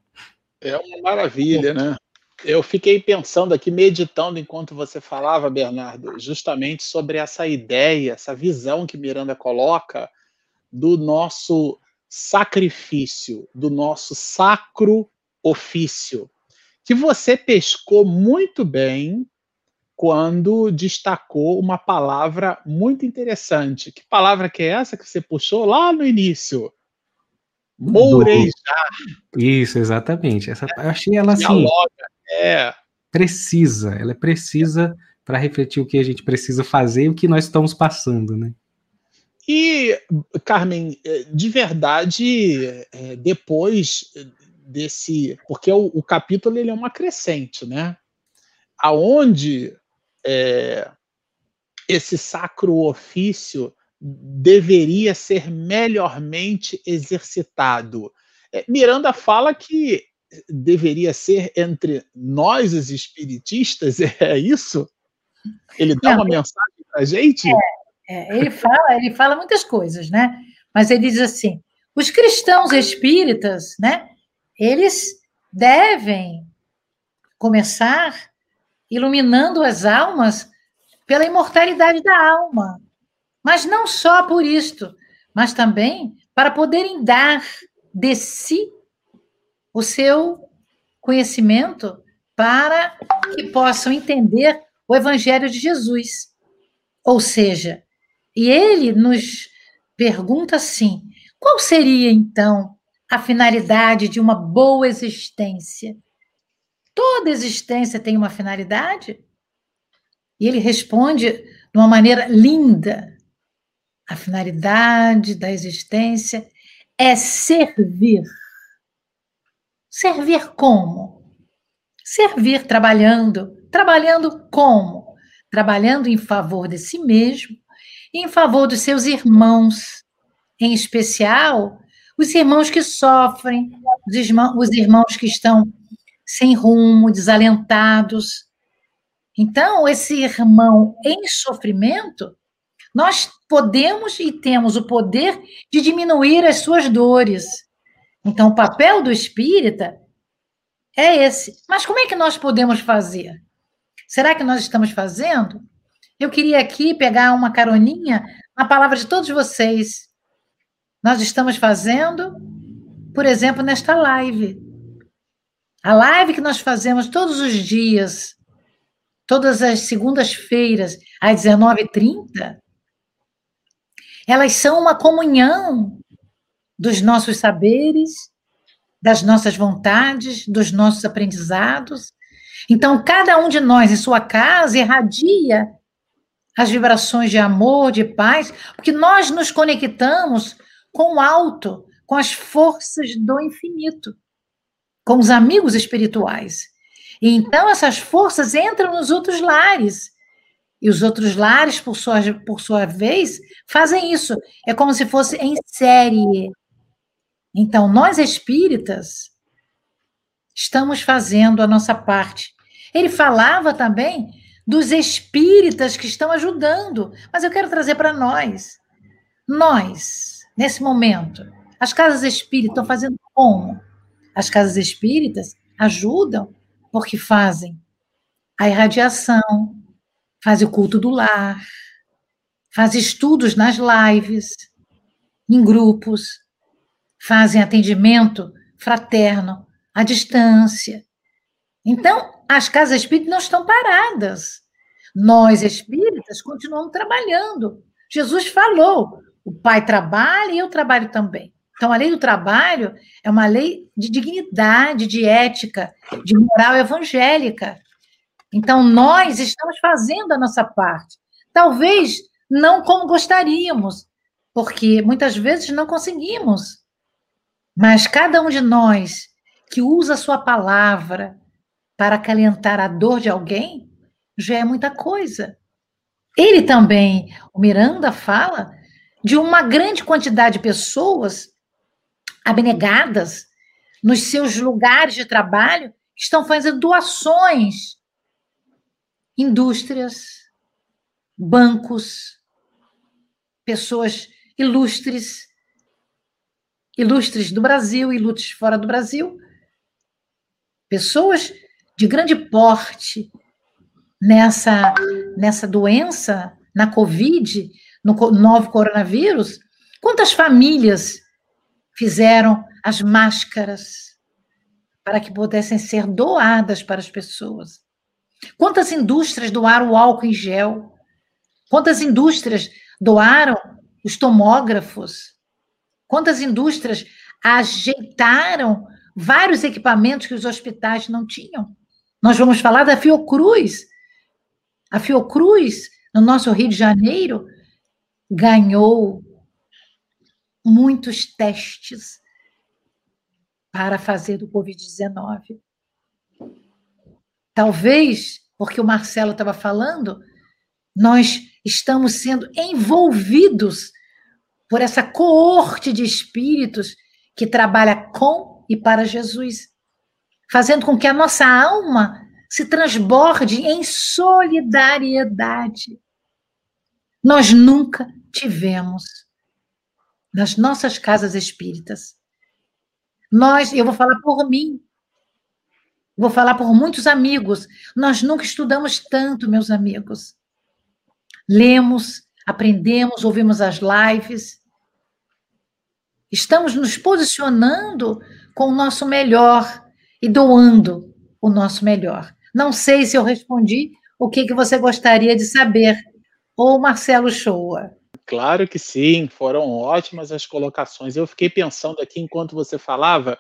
É uma maravilha, né? Eu fiquei pensando aqui, meditando enquanto você falava, Bernardo, justamente sobre essa ideia, essa visão que Miranda coloca do nosso sacrifício, do nosso sacro ofício, que você pescou muito bem quando destacou uma palavra muito interessante. Que palavra que é essa que você puxou lá no início? Mourejar. Isso, exatamente. Essa, eu achei ela assim. Dialoga é. Precisa, ela é precisa para refletir o que a gente precisa fazer e o que nós estamos passando, né? E, Carmen, é, de verdade, é, depois desse. Porque o, o capítulo ele é uma crescente, né? Aonde é, esse sacro ofício deveria ser melhormente exercitado. Miranda fala que deveria ser entre nós, os espiritistas? É isso? Ele dá Não, uma mensagem para a gente? É, é, ele, fala, ele fala muitas coisas, né? Mas ele diz assim: os cristãos espíritas, né? Eles devem começar iluminando as almas pela imortalidade da alma. Mas não só por isto, mas também para poderem dar de si o seu conhecimento para que possam entender o Evangelho de Jesus. Ou seja, e ele nos pergunta assim: qual seria então a finalidade de uma boa existência? Toda existência tem uma finalidade? E ele responde de uma maneira linda: a finalidade da existência é servir Servir como? Servir trabalhando. Trabalhando como? Trabalhando em favor de si mesmo e em favor dos seus irmãos, em especial os irmãos que sofrem, os irmãos, os irmãos que estão sem rumo, desalentados. Então, esse irmão em sofrimento, nós podemos e temos o poder de diminuir as suas dores. Então, o papel do espírita é esse. Mas como é que nós podemos fazer? Será que nós estamos fazendo? Eu queria aqui pegar uma caroninha na palavra de todos vocês. Nós estamos fazendo, por exemplo, nesta live. A live que nós fazemos todos os dias, todas as segundas-feiras, às 19h30, elas são uma comunhão dos nossos saberes, das nossas vontades, dos nossos aprendizados. Então, cada um de nós, em sua casa, irradia as vibrações de amor, de paz, porque nós nos conectamos com o alto, com as forças do infinito, com os amigos espirituais. E então, essas forças entram nos outros lares. E os outros lares, por sua, por sua vez, fazem isso. É como se fosse em série. Então, nós espíritas estamos fazendo a nossa parte. Ele falava também dos espíritas que estão ajudando, mas eu quero trazer para nós. Nós, nesse momento, as casas espíritas estão fazendo como? As casas espíritas ajudam porque fazem a irradiação, fazem o culto do lar, fazem estudos nas lives, em grupos, fazem atendimento fraterno, à distância. Então, as casas espíritas não estão paradas. Nós, espíritas, continuamos trabalhando. Jesus falou: o Pai trabalha e eu trabalho também. Então, a lei do trabalho é uma lei de dignidade, de ética, de moral evangélica. Então, nós estamos fazendo a nossa parte. Talvez não como gostaríamos, porque muitas vezes não conseguimos. Mas cada um de nós que usa a sua palavra para acalentar a dor de alguém, já é muita coisa. Ele também, o Miranda fala de uma grande quantidade de pessoas abnegadas nos seus lugares de trabalho que estão fazendo doações, indústrias, bancos, pessoas ilustres ilustres do Brasil, ilustres fora do Brasil, pessoas de grande porte nessa, nessa doença, na Covid, no novo coronavírus. Quantas famílias fizeram as máscaras para que pudessem ser doadas para as pessoas? Quantas indústrias doaram o álcool em gel? Quantas indústrias doaram os tomógrafos? Quantas indústrias ajeitaram vários equipamentos que os hospitais não tinham? Nós vamos falar da Fiocruz. A Fiocruz, no nosso Rio de Janeiro, ganhou muitos testes para fazer do Covid-19. Talvez, porque o Marcelo estava falando, nós estamos sendo envolvidos por essa coorte de espíritos que trabalha com e para Jesus, fazendo com que a nossa alma se transborde em solidariedade. Nós nunca tivemos nas nossas casas espíritas. Nós, eu vou falar por mim, vou falar por muitos amigos, nós nunca estudamos tanto, meus amigos. Lemos, aprendemos, ouvimos as lives, Estamos nos posicionando com o nosso melhor e doando o nosso melhor. Não sei se eu respondi o que, que você gostaria de saber, ou Marcelo Shoa. Claro que sim, foram ótimas as colocações. Eu fiquei pensando aqui enquanto você falava,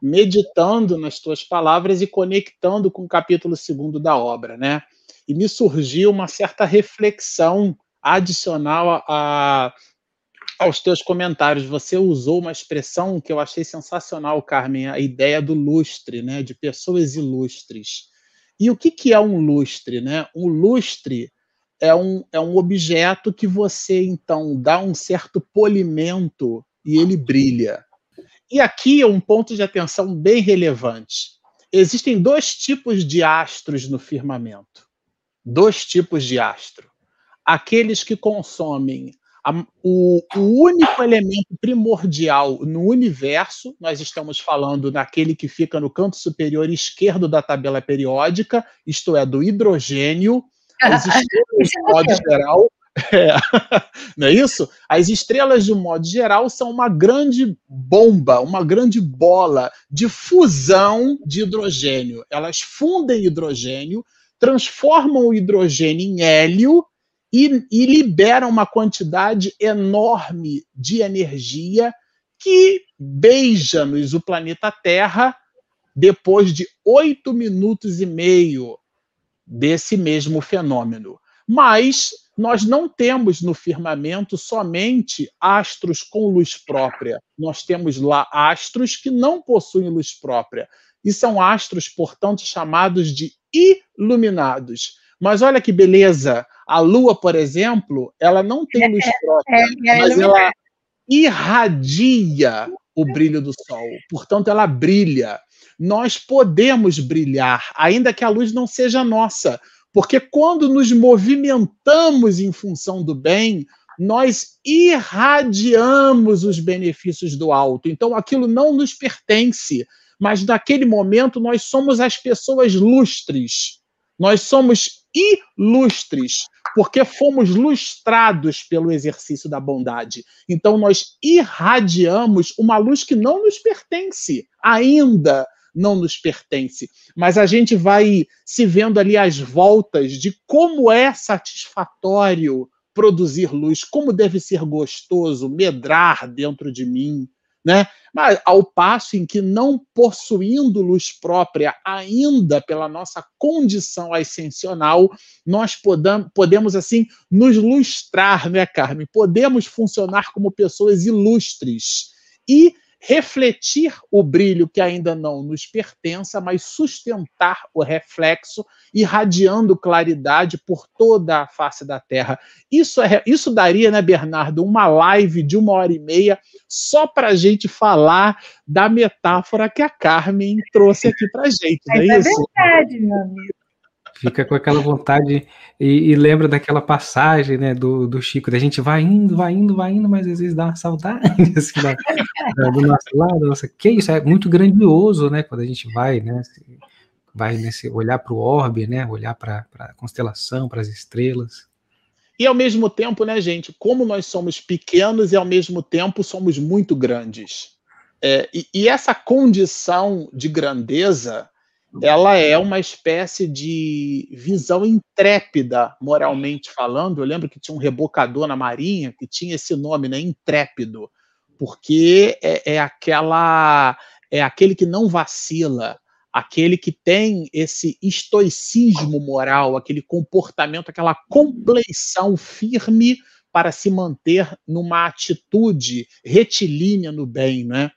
meditando nas tuas palavras e conectando com o capítulo segundo da obra, né? E me surgiu uma certa reflexão adicional a, aos teus comentários, você usou uma expressão que eu achei sensacional, Carmen, a ideia do lustre, né, de pessoas ilustres. E o que, que é um lustre? Né? Um lustre é um, é um objeto que você, então, dá um certo polimento e ele brilha. E aqui é um ponto de atenção bem relevante. existem dois tipos de astros no firmamento. Dois tipos de astro. Aqueles que consomem a, o, o, único elemento primordial no universo, nós estamos falando daquele que fica no canto superior esquerdo da tabela periódica, isto é, do hidrogênio. As estrelas, de modo geral, é, não é isso? As estrelas, de modo geral, são uma grande bomba, uma grande bola de fusão de hidrogênio. Elas fundem hidrogênio, transformam o hidrogênio em hélio e, e liberam uma quantidade enorme de energia que beija-nos o planeta Terra depois de oito minutos e meio desse mesmo fenômeno. Mas nós não temos no firmamento somente astros com luz própria. Nós temos lá astros que não possuem luz própria. E são astros, portanto, chamados de iluminados. Mas olha que beleza! A Lua, por exemplo, ela não tem luz é, própria, é, é, mas ela irradia o brilho do Sol. Portanto, ela brilha. Nós podemos brilhar, ainda que a luz não seja nossa, porque quando nos movimentamos em função do bem, nós irradiamos os benefícios do alto. Então, aquilo não nos pertence, mas naquele momento nós somos as pessoas lustres. Nós somos ilustres, porque fomos lustrados pelo exercício da bondade. Então nós irradiamos uma luz que não nos pertence ainda, não nos pertence. Mas a gente vai se vendo ali as voltas de como é satisfatório produzir luz, como deve ser gostoso medrar dentro de mim, né? Mas ao passo em que, não possuindo luz própria ainda pela nossa condição ascensional, nós podemos assim nos lustrar, né, Carmen? Podemos funcionar como pessoas ilustres e refletir o brilho que ainda não nos pertença, mas sustentar o reflexo, irradiando claridade por toda a face da Terra. Isso, é, isso daria, né, Bernardo, uma live de uma hora e meia só para a gente falar da metáfora que a Carmen trouxe aqui para a gente, não é, é isso? É verdade, meu amigo. Fica com aquela vontade e, e, lembra daquela passagem, né, do, do Chico, da gente vai indo, vai indo, vai indo, mas às vezes dá uma saudade assim, da, da, do nosso lado, nossa, que isso, é muito grandioso, né, quando a gente vai, né, vai nesse, olhar para o orbe, né, olhar para a constelação, para as estrelas. E ao mesmo tempo, né, gente, como nós somos pequenos e ao mesmo tempo somos muito grandes. É, e, e essa condição de grandeza, ela é uma espécie de visão intrépida, moralmente falando. Eu lembro que tinha um rebocador na Marinha que tinha esse nome, né, intrépido, porque é, é aquela é aquele que não vacila, aquele que tem esse estoicismo moral, aquele comportamento, aquela compleição firme para se manter numa atitude retilínea no bem, né?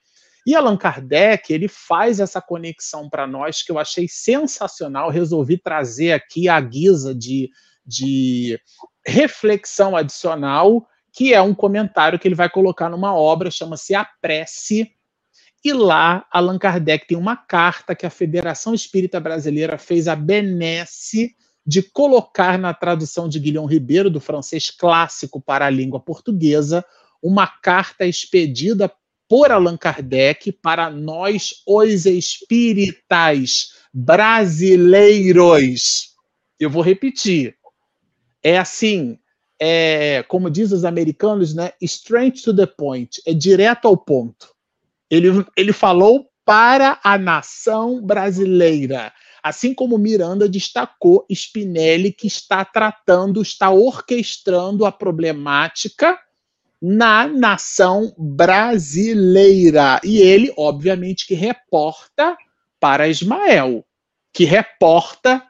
E Allan Kardec, ele faz essa conexão para nós que eu achei sensacional, resolvi trazer aqui a guisa de, de reflexão adicional, que é um comentário que ele vai colocar numa obra, chama-se A Prece, e lá Allan Kardec tem uma carta que a Federação Espírita Brasileira fez a benesse de colocar na tradução de Guilhom Ribeiro, do francês clássico para a língua portuguesa, uma carta expedida por Allan Kardec para nós, os espíritas brasileiros. Eu vou repetir. É assim, é, como diz os americanos, né? Straight to the point, é direto ao ponto. Ele, ele falou para a nação brasileira. Assim como Miranda destacou Spinelli, que está tratando, está orquestrando a problemática na nação brasileira. E ele, obviamente, que reporta para Ismael, que reporta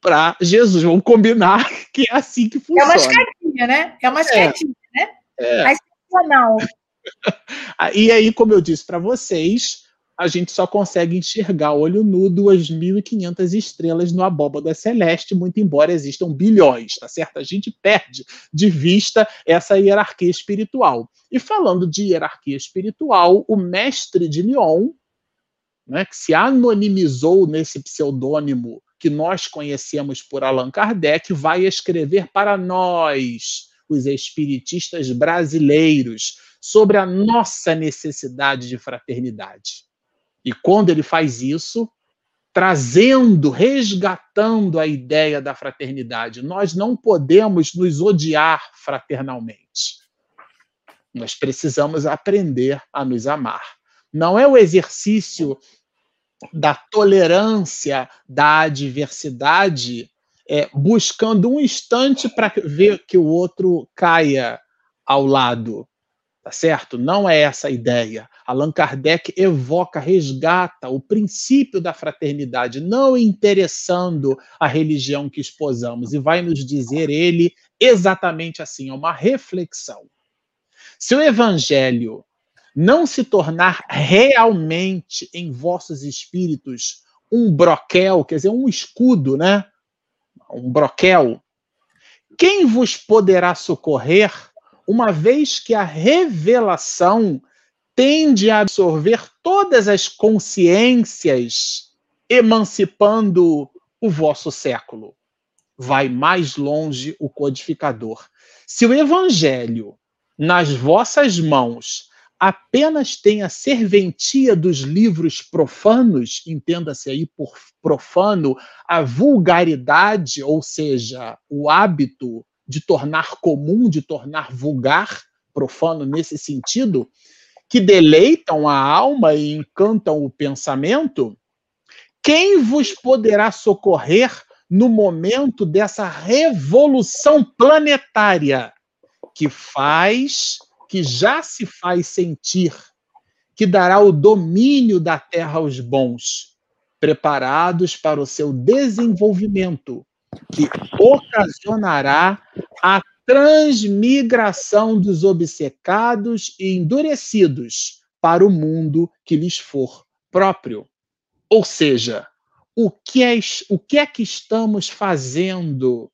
para Jesus. Vamos combinar que é assim que funciona. É uma escadinha, né? É uma escadinha, é. né? É. Excepcional. e aí, como eu disse para vocês, a gente só consegue enxergar olho nu 2.500 estrelas no abóbada celeste, muito embora existam bilhões, tá certo? A gente perde de vista essa hierarquia espiritual. E falando de hierarquia espiritual, o mestre de Lyon, né, que se anonimizou nesse pseudônimo que nós conhecemos por Allan Kardec, vai escrever para nós, os espiritistas brasileiros, sobre a nossa necessidade de fraternidade. E quando ele faz isso, trazendo, resgatando a ideia da fraternidade, nós não podemos nos odiar fraternalmente. Nós precisamos aprender a nos amar. Não é o exercício da tolerância, da adversidade, é, buscando um instante para ver que o outro caia ao lado. Tá certo? Não é essa a ideia. Allan Kardec evoca, resgata o princípio da fraternidade, não interessando a religião que esposamos, e vai nos dizer ele exatamente assim, é uma reflexão. Se o evangelho não se tornar realmente em vossos espíritos um broquel, quer dizer, um escudo, né? Um broquel. Quem vos poderá socorrer, uma vez que a revelação tende a absorver todas as consciências, emancipando o vosso século? Vai mais longe o codificador. Se o evangelho nas vossas mãos apenas tem a serventia dos livros profanos, entenda-se aí por profano a vulgaridade, ou seja, o hábito de tornar comum, de tornar vulgar, profano nesse sentido, que deleitam a alma e encantam o pensamento, quem vos poderá socorrer no momento dessa revolução planetária que faz que já se faz sentir, que dará o domínio da terra aos bons, preparados para o seu desenvolvimento, que ocasionará a transmigração dos obcecados e endurecidos para o mundo que lhes for próprio. Ou seja, o que é, o que, é que estamos fazendo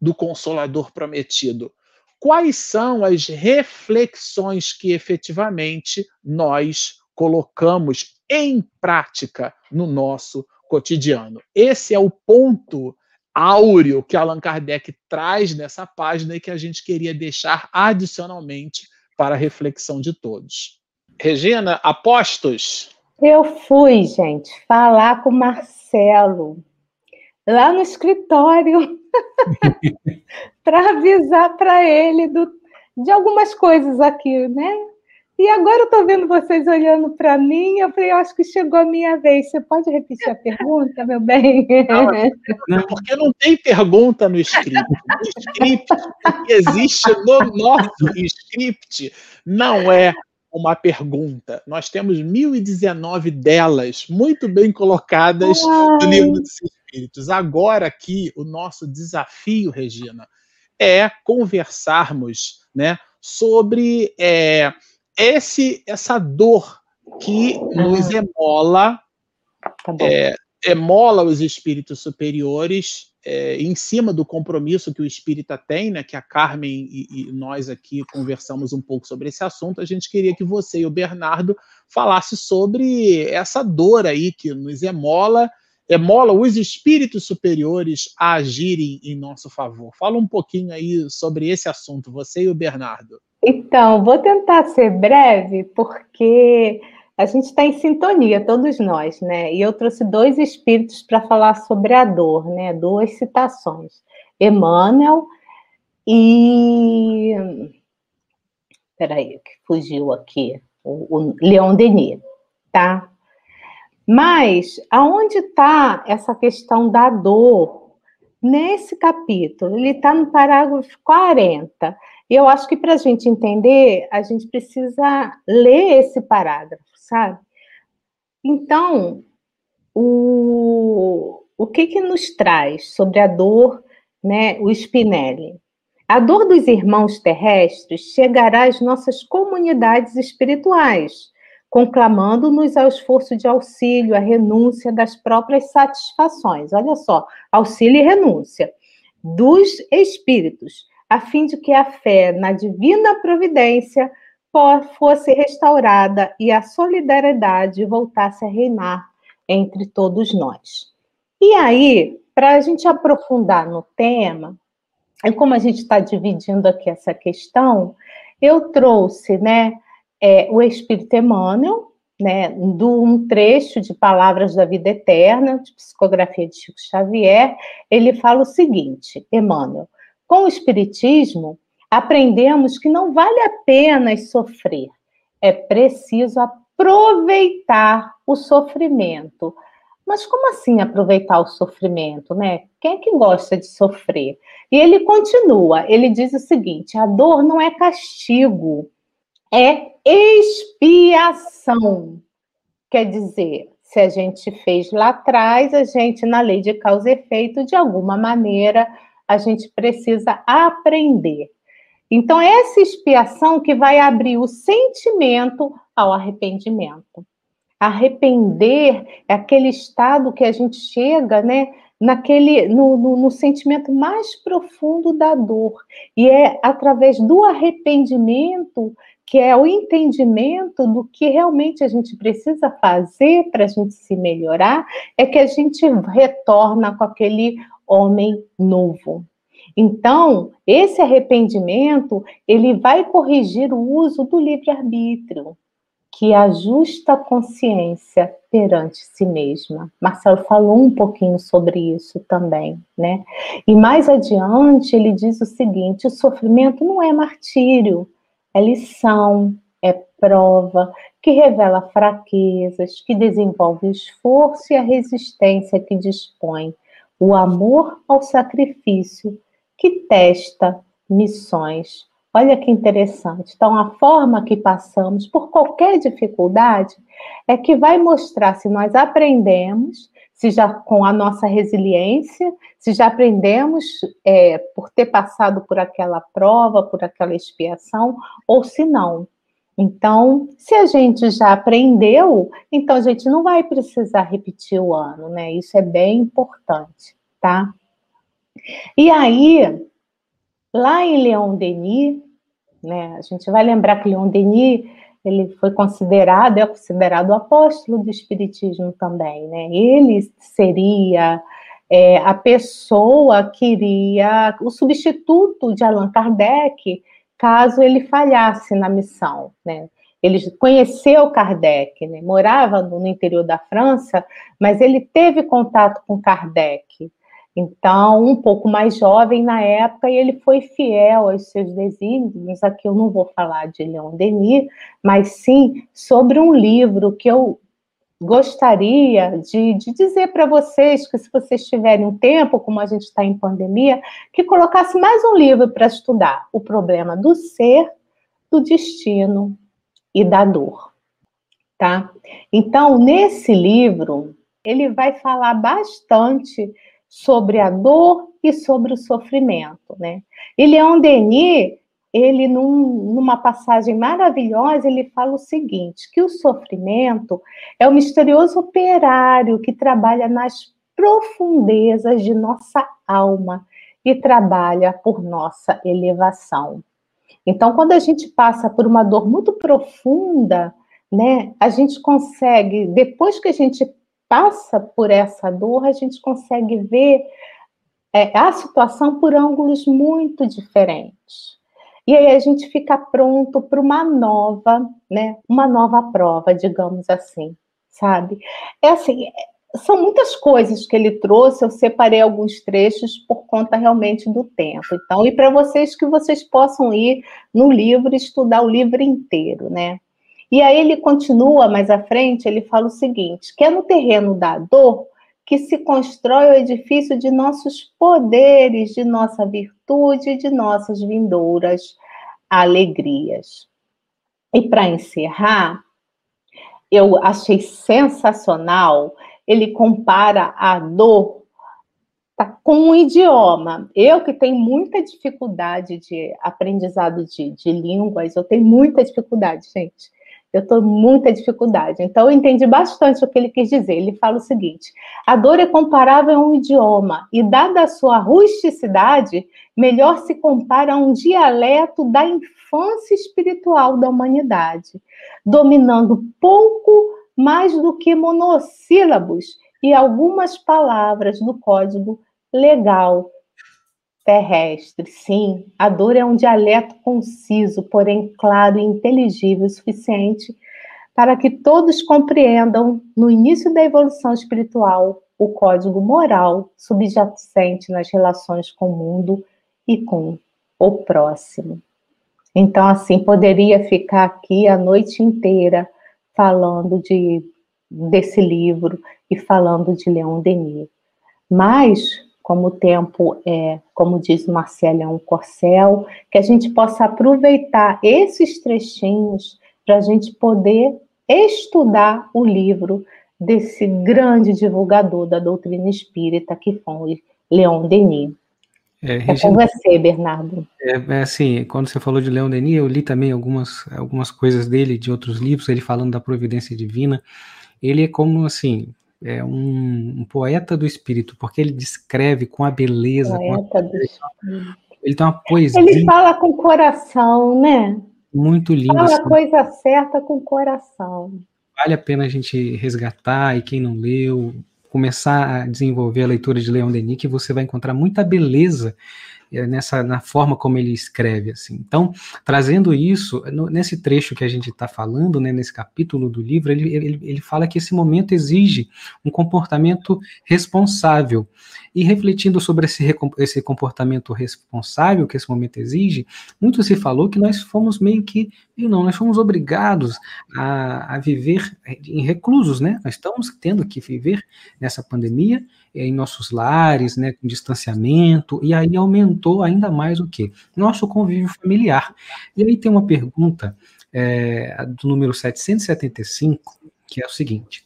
do Consolador prometido? quais são as reflexões que efetivamente nós colocamos em prática no nosso cotidiano. Esse é o ponto áureo que Allan Kardec traz nessa página e que a gente queria deixar adicionalmente para a reflexão de todos. Regina, apostos? Eu fui, gente, falar com o Marcelo lá no escritório para avisar para ele do, de algumas coisas aqui, né? E agora eu estou vendo vocês olhando para mim, eu falei, eu acho que chegou a minha vez. Você pode repetir a pergunta, meu bem? Não, porque não tem pergunta no script. O script que existe no nosso script não é uma pergunta. Nós temos 1019 delas muito bem colocadas Ai. no livro dos espíritos. Agora aqui o nosso desafio, Regina, é conversarmos, né, sobre é, esse essa dor que nos emola, tá é, emola os espíritos superiores é, em cima do compromisso que o espírita tem, né, que a Carmen e, e, nós aqui conversamos um pouco sobre esse assunto, a gente queria que você e o Bernardo falasse sobre essa dor aí que nos emola, emola os espíritos superiores a agirem em nosso favor. Fala um pouquinho aí sobre esse assunto, você e o Bernardo. Então, vou tentar ser breve, porque a gente está em sintonia, todos nós, né? E eu trouxe dois espíritos para falar sobre a dor, né? Duas citações. Emmanuel e. Peraí, que fugiu aqui. O, o Leon Denis, tá? Mas aonde está essa questão da dor? Nesse capítulo, ele está no parágrafo 40. E eu acho que para a gente entender, a gente precisa ler esse parágrafo sabe? Então, o, o que que nos traz sobre a dor, né, o Spinelli? A dor dos irmãos terrestres chegará às nossas comunidades espirituais, conclamando-nos ao esforço de auxílio, à renúncia das próprias satisfações. Olha só, auxílio e renúncia dos espíritos, a fim de que a fé na divina providência fosse restaurada e a solidariedade voltasse a reinar entre todos nós. E aí, para a gente aprofundar no tema, e como a gente está dividindo aqui essa questão, eu trouxe né, é, o Espírito Emmanuel, né, de um trecho de Palavras da Vida Eterna, de psicografia de Chico Xavier, ele fala o seguinte, Emmanuel, com o Espiritismo, aprendemos que não vale a pena sofrer, é preciso aproveitar o sofrimento. Mas como assim aproveitar o sofrimento, né? Quem é que gosta de sofrer? E ele continua, ele diz o seguinte: a dor não é castigo, é expiação. Quer dizer, se a gente fez lá atrás, a gente, na lei de causa e efeito, de alguma maneira, a gente precisa aprender. Então, essa expiação que vai abrir o sentimento ao arrependimento. Arrepender é aquele estado que a gente chega, né, naquele no, no, no, sentimento mais profundo da dor. E é através do arrependimento que é o entendimento do que realmente a gente precisa fazer para a gente se melhorar, é que a gente retorna com aquele homem novo. Então, esse arrependimento, ele vai corrigir o uso do livre-arbítrio, que ajusta a consciência perante si mesma. Marcelo falou um pouquinho sobre isso também, né? E mais adiante ele diz o seguinte: o sofrimento não é martírio, é lição, é prova que revela fraquezas, que desenvolve o esforço e a resistência que dispõe, o amor ao sacrifício que testa missões. Olha que interessante. Então, a forma que passamos por qualquer dificuldade é que vai mostrar se nós aprendemos, se já com a nossa resiliência, se já aprendemos é, por ter passado por aquela prova, por aquela expiação, ou se não. Então, se a gente já aprendeu, então a gente não vai precisar repetir o ano, né? Isso é bem importante, tá? E aí, lá em Leon Denis, né, a gente vai lembrar que Leon Denis ele foi considerado, é considerado o apóstolo do Espiritismo também, né? Ele seria é, a pessoa que iria, o substituto de Allan Kardec, caso ele falhasse na missão, né? Ele conheceu Kardec, né? morava no interior da França, mas ele teve contato com Kardec. Então, um pouco mais jovem na época, e ele foi fiel aos seus desígnios. Aqui eu não vou falar de Leon Denis, mas sim sobre um livro que eu gostaria de, de dizer para vocês que, se vocês tiverem um tempo, como a gente está em pandemia, que colocasse mais um livro para estudar: O Problema do Ser, do Destino e da Dor. Tá? Então, nesse livro, ele vai falar bastante sobre a dor e sobre o sofrimento, né? E Leon Denis, ele num, numa passagem maravilhosa, ele fala o seguinte, que o sofrimento é o misterioso operário que trabalha nas profundezas de nossa alma e trabalha por nossa elevação. Então, quando a gente passa por uma dor muito profunda, né, a gente consegue, depois que a gente passa por essa dor, a gente consegue ver é, a situação por ângulos muito diferentes. E aí a gente fica pronto para uma nova, né, uma nova prova, digamos assim, sabe? É assim, são muitas coisas que ele trouxe, eu separei alguns trechos por conta realmente do tempo. Então, e para vocês que vocês possam ir no livro e estudar o livro inteiro, né? E aí ele continua mais à frente, ele fala o seguinte: que é no terreno da dor que se constrói o edifício de nossos poderes, de nossa virtude, de nossas vindouras alegrias. E para encerrar, eu achei sensacional, ele compara a dor tá, com um idioma. Eu que tenho muita dificuldade de aprendizado de, de línguas, eu tenho muita dificuldade, gente. Eu estou muita dificuldade. Então, eu entendi bastante o que ele quis dizer. Ele fala o seguinte: a dor é comparável a um idioma, e dada a sua rusticidade, melhor se compara a um dialeto da infância espiritual da humanidade, dominando pouco mais do que monossílabos e algumas palavras do código legal terrestre. Sim, a dor é um dialeto conciso, porém claro e inteligível o suficiente para que todos compreendam, no início da evolução espiritual, o código moral subjacente nas relações com o mundo e com o próximo. Então, assim, poderia ficar aqui a noite inteira falando de, desse livro e falando de Leon Denis. Mas, como o tempo é, como diz Marcelo Corcel, que a gente possa aproveitar esses trechinhos para a gente poder estudar o livro desse grande divulgador da doutrina espírita que foi Leon Denis. É, é com você, Bernardo. É, é, assim, quando você falou de Leon Denis, eu li também algumas, algumas coisas dele, de outros livros, ele falando da providência divina. Ele é como, assim, é um, um poeta do espírito, porque ele descreve com a beleza. Poeta a... do espírito. Ele tem uma poesia. Ele fala com o coração, né? Muito lindo. Fala assim. a coisa certa com o coração. Vale a pena a gente resgatar, e quem não leu, começar a desenvolver a leitura de Leon Denis, que você vai encontrar muita beleza nessa na forma como ele escreve assim. Então, trazendo isso no, nesse trecho que a gente está falando, né, nesse capítulo do livro, ele, ele, ele fala que esse momento exige um comportamento responsável. E refletindo sobre esse, esse comportamento responsável que esse momento exige, muito se falou que nós fomos meio que, não, nós fomos obrigados a, a viver em reclusos, né? Nós estamos tendo que viver nessa pandemia em nossos lares, né, com distanciamento, e aí aumentou ainda mais o que? Nosso convívio familiar. E aí tem uma pergunta é, do número 775, que é o seguinte: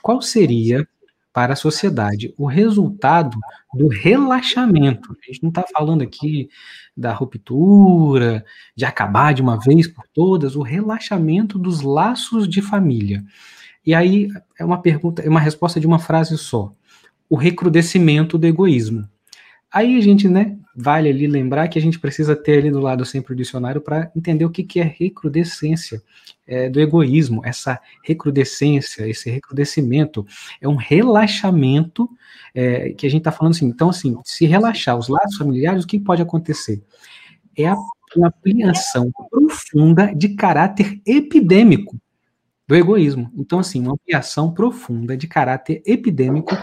qual seria para a sociedade o resultado do relaxamento? A gente não está falando aqui da ruptura, de acabar de uma vez por todas, o relaxamento dos laços de família. E aí é uma pergunta, é uma resposta de uma frase só o recrudescimento do egoísmo. Aí a gente, né, vale ali lembrar que a gente precisa ter ali do lado sempre o dicionário para entender o que, que é recrudescência é, do egoísmo, essa recrudescência, esse recrudescimento, é um relaxamento é, que a gente está falando assim. Então, assim, se relaxar os laços familiares, o que pode acontecer? É a, uma ampliação profunda de caráter epidêmico do egoísmo. Então, assim, uma ampliação profunda de caráter epidêmico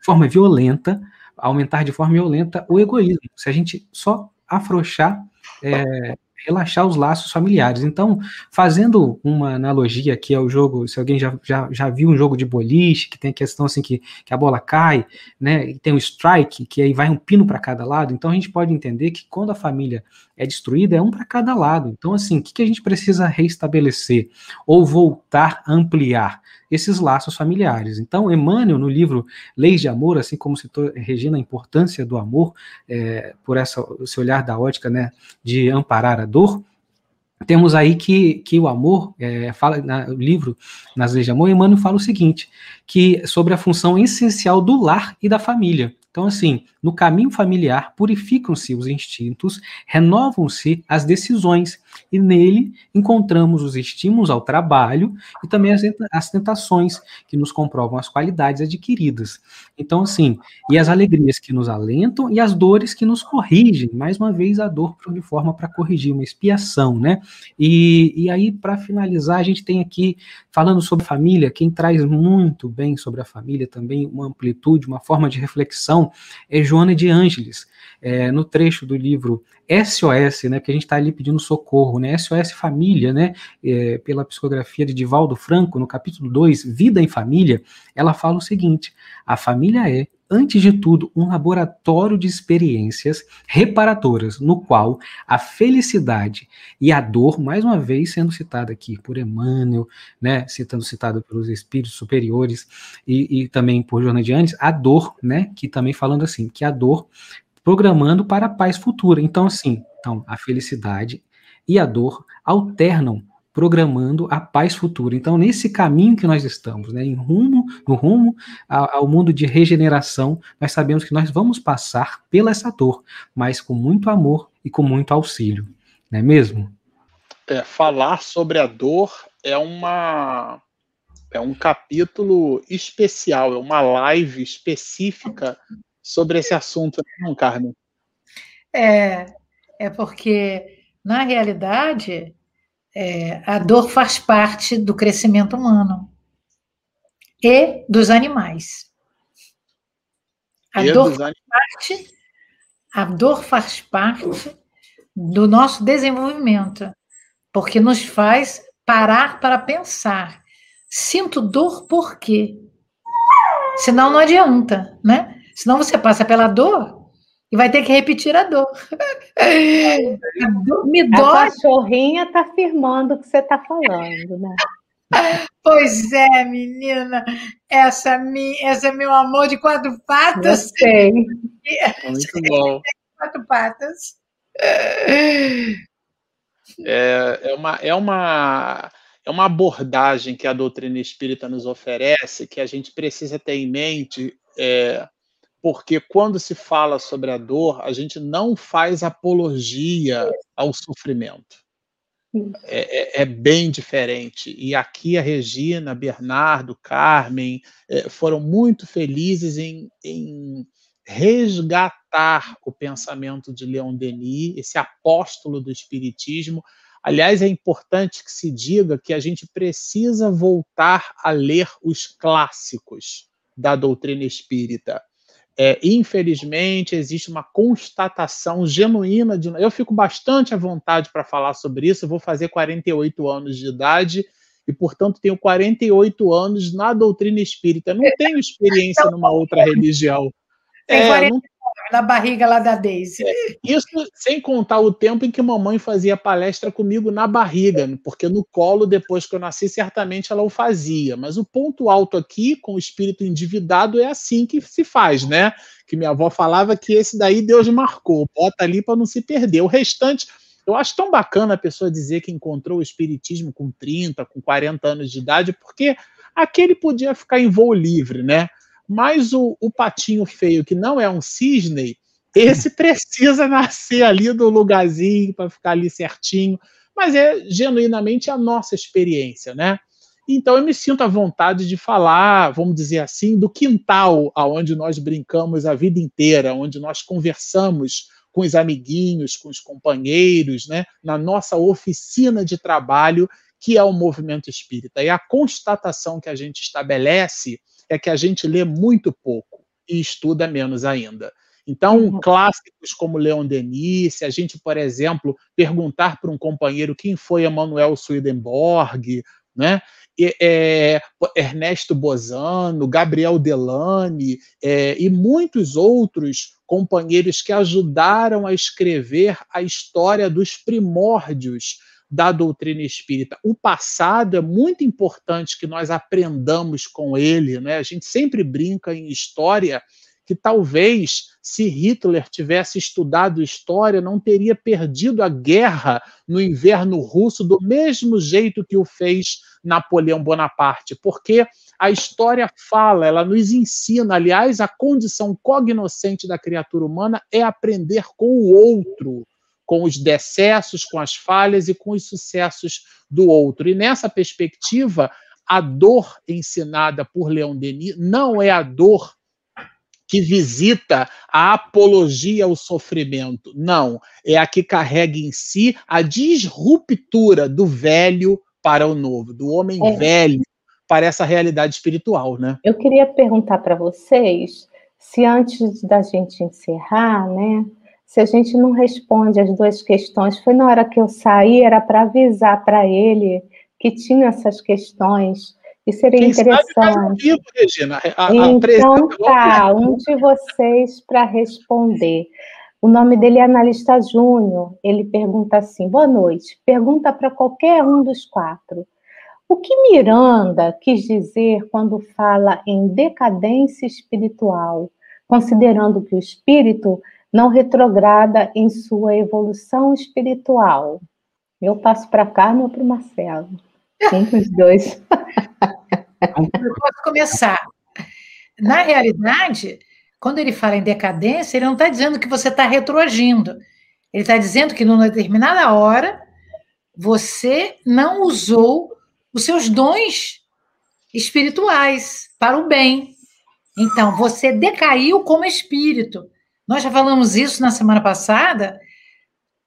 de forma violenta, aumentar de forma violenta o egoísmo. Se a gente só afrouxar, é, relaxar os laços familiares. Então, fazendo uma analogia aqui ao jogo, se alguém já, já, já viu um jogo de boliche, que tem a questão assim que, que a bola cai, né, e tem o strike, que aí vai um pino para cada lado, então a gente pode entender que quando a família é destruída, é um para cada lado. Então, assim, o que, que a gente precisa reestabelecer ou voltar a ampliar? Esses laços familiares. Então, Emmanuel, no livro Leis de Amor, assim como citou Regina, a importância do amor, é, por essa, esse olhar da ótica né, de amparar a dor, temos aí que, que o amor, é, fala no livro Nas Leis de Amor, Emmanuel fala o seguinte, que sobre a função essencial do lar e da família. Então, assim, no caminho familiar, purificam-se os instintos, renovam-se as decisões, e nele encontramos os estímulos ao trabalho e também as, tentações que nos comprovam as qualidades adquiridas. Então, assim, e as alegrias que nos alentam e as dores que nos corrigem. Mais uma vez, a dor de forma para corrigir, uma expiação, né? E, e aí, para finalizar, a gente tem aqui, falando sobre família, quem traz muito bem sobre a família também, uma amplitude, uma forma de reflexão, é Joana de Ângeles, é, no trecho do livro SOS, né, que a gente está ali pedindo socorro, né, SOS Família, né, é, pela psicografia de Divaldo Franco, no capítulo 2, Vida em Família, ela fala o seguinte, a família é, antes de tudo, um laboratório de experiências reparadoras, no qual a felicidade e a dor, mais uma vez sendo citada aqui por Emmanuel, né, citando citado pelos espíritos superiores e, e também por Andes, a dor, né, que também falando assim, que a dor programando para a paz futura. Então, assim, então, a felicidade e a dor alternam programando a paz futura. Então, nesse caminho que nós estamos, né, em rumo, no rumo ao mundo de regeneração, nós sabemos que nós vamos passar pela essa dor, mas com muito amor e com muito auxílio, não é mesmo? É, falar sobre a dor é uma é um capítulo especial, é uma live específica sobre esse assunto, não, Carmen? É, é porque, na realidade, é, a dor faz parte do crescimento humano e dos animais. A e dor faz parte, a dor faz parte do nosso desenvolvimento, porque nos faz parar para pensar. Sinto dor por quê? Senão não adianta, né? Senão você passa pela dor e vai ter que repetir a dor. me dói. A cachorrinha está afirmando o que você está falando, né? Pois é, menina, essa, mi, essa é meu amor de quatro patas. Sei. Muito bom. Quatro patas. É, é, uma, é, uma, é uma abordagem que a doutrina espírita nos oferece que a gente precisa ter em mente, é, porque quando se fala sobre a dor, a gente não faz apologia ao sofrimento. É, é, é, bem diferente. E aqui a Regina, Bernardo, Carmen é, foram muito felizes em, em resgatar o pensamento de Leon Denis, esse apóstolo do Espiritismo. Aliás, é importante que se diga que a gente precisa voltar a ler os clássicos da doutrina espírita. É, infelizmente, existe uma constatação genuína de. Eu fico bastante à vontade para falar sobre isso. Eu vou fazer 48 anos de idade e, portanto, tenho 48 anos na doutrina espírita. Não tenho experiência numa outra religião. Tem 40 é, na barriga lá da Daisy. É, isso sem contar o tempo em que mamãe fazia palestra comigo na barriga, porque no colo, depois que eu nasci, certamente ela o fazia. Mas o ponto alto aqui, com o espírito endividado, é assim que se faz, né? Que minha avó falava que esse daí Deus marcou, bota ali para não se perder. O restante. Eu acho tão bacana a pessoa dizer que encontrou o espiritismo com 30, com 40 anos de idade, porque aquele podia ficar em voo livre, né? Mas o, o patinho feio, que não é um cisne, esse precisa nascer ali do lugarzinho para ficar ali certinho. Mas é genuinamente a nossa experiência, né? Então eu me sinto à vontade de falar, vamos dizer assim, do quintal aonde nós brincamos a vida inteira, onde nós conversamos com os amiguinhos, com os companheiros, né, na nossa oficina de trabalho, que é o movimento espírita. E a constatação que a gente estabelece é que a gente lê muito pouco e estuda menos ainda. Então, uhum. clássicos como Leon Denis, se a gente, por exemplo, perguntar para um companheiro quem foi Emanuel Swedenborg, né? E, é, Ernesto Bozano, Gabriel Delane é, e muitos outros companheiros que ajudaram a escrever a história dos primórdios da doutrina espírita. O passado é muito importante que nós aprendamos com ele, né? A gente sempre brinca em história que talvez se Hitler tivesse estudado história, não teria perdido a guerra no inverno russo do mesmo jeito que o fez Napoleão Bonaparte, porque a história fala, ela nos ensina, aliás, a condição cognoscente da criatura humana é aprender com o outro com os decessos, com as falhas e com os sucessos do outro. E nessa perspectiva, a dor ensinada por Leon Denis não é a dor que visita a apologia ao sofrimento. Não, é a que carrega em si a disruptura do velho para o novo, do homem é. velho para essa realidade espiritual, né? Eu queria perguntar para vocês se antes da gente encerrar, né, se a gente não responde as duas questões, foi na hora que eu saí, era para avisar para ele que tinha essas questões. E seria Quem interessante. Sabe, vivo, Regina. A, a então tá, um de vocês para responder. O nome dele é Analista Júnior. Ele pergunta assim: boa noite. Pergunta para qualquer um dos quatro. O que Miranda quis dizer quando fala em decadência espiritual, considerando que o espírito não retrograda em sua evolução espiritual. Eu passo para Carmen ou para o Marcelo? Um dos dois. Eu posso começar. Na realidade, quando ele fala em decadência, ele não está dizendo que você está retroagindo. Ele está dizendo que, numa determinada hora, você não usou os seus dons espirituais, para o bem. Então, você decaiu como espírito. Nós já falamos isso na semana passada,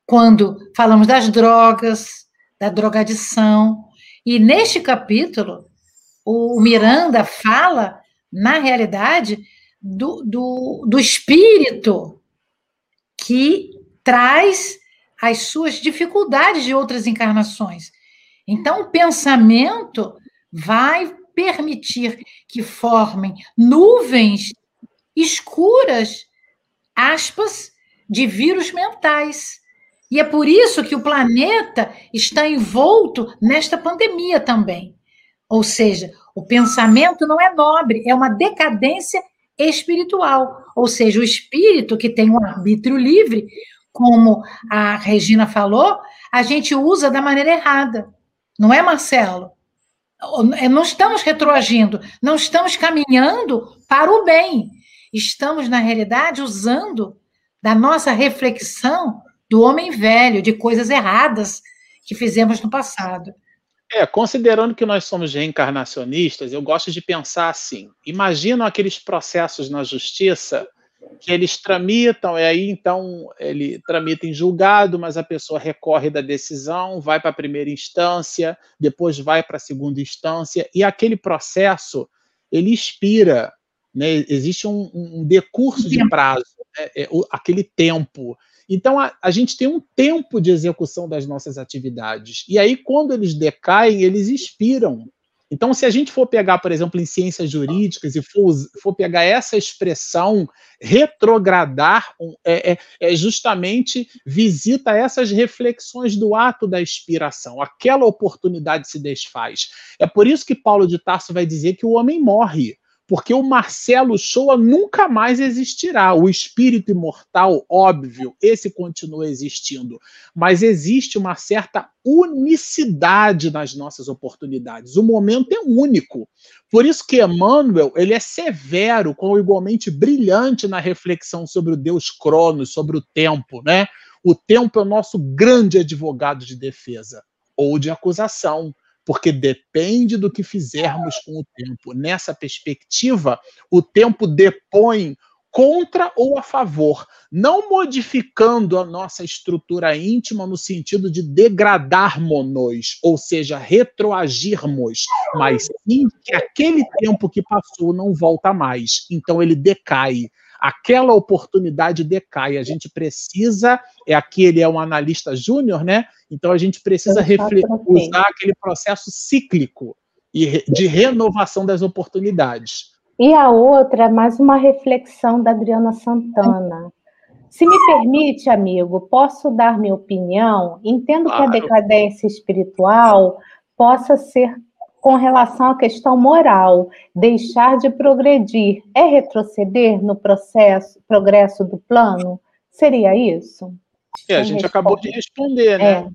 quando falamos das drogas, da drogadição. E neste capítulo, o Miranda fala, na realidade, do, do, do espírito que traz as suas dificuldades de outras encarnações. Então, o pensamento vai permitir que formem nuvens escuras, aspas, de vírus mentais. E é por isso que o planeta está envolto nesta pandemia também. Ou seja, o pensamento não é nobre, é uma decadência espiritual. Ou seja, o espírito que tem um arbítrio livre, como a Regina falou, a gente usa da maneira errada. Não é, Marcelo? É, não estamos retroagindo, não estamos caminhando para o bem. Estamos, na realidade, usando da nossa reflexão do homem velho, de coisas erradas que fizemos no passado. É, considerando que nós somos reencarnacionistas, eu gosto de pensar assim: imaginam aqueles processos na justiça que eles tramitam, e aí então ele tramita em julgado, mas a pessoa recorre da decisão, vai para a primeira instância, depois vai para a segunda instância, e aquele processo ele expira, né? existe um, um decurso de prazo, né? é, aquele tempo. Então, a, a, gente tem um tempo de execução das nossas atividades. E aí, quando eles decaem, eles expiram. Então, se a gente for pegar, por exemplo, em ciências jurídicas e for, for pegar essa expressão retrogradar, é, é, é, justamente visita essas reflexões do ato da expiração. Aquela oportunidade se desfaz. É por isso que Paulo de Tarso vai dizer que o homem morre porque o Marcelo Shoa nunca mais existirá. O espírito imortal, óbvio, esse continua existindo, mas existe uma certa unicidade nas nossas oportunidades. O momento é único. Por isso que Emmanuel, ele é severo, com igualmente brilhante na reflexão sobre o Deus Cronos, sobre o tempo, né? O tempo é o nosso grande advogado de defesa ou de acusação porque depende do que fizermos com o tempo. Nessa perspectiva, o tempo depõe contra ou a favor, não modificando a nossa estrutura íntima no sentido de degradarmos, ou seja, retroagirmos, mas sim que aquele tempo que passou não volta mais. Então ele decai aquela oportunidade decai. A gente precisa, é aqui ele é um analista júnior, né? Então a gente precisa usar aquele processo cíclico e de renovação das oportunidades. E a outra, mais uma reflexão da Adriana Santana. Se me permite, amigo, posso dar minha opinião? Entendo claro. que a decadência espiritual possa ser com relação à questão moral, deixar de progredir é retroceder no processo, progresso do plano? Seria isso? É, a gente acabou de responder, né? É.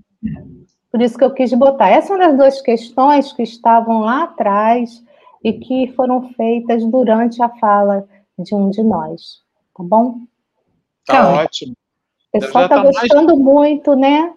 Por isso que eu quis botar. Essas são as duas questões que estavam lá atrás e que foram feitas durante a fala de um de nós. Tá bom? Tá então, ótimo. O pessoal está tá gostando mais... muito, né?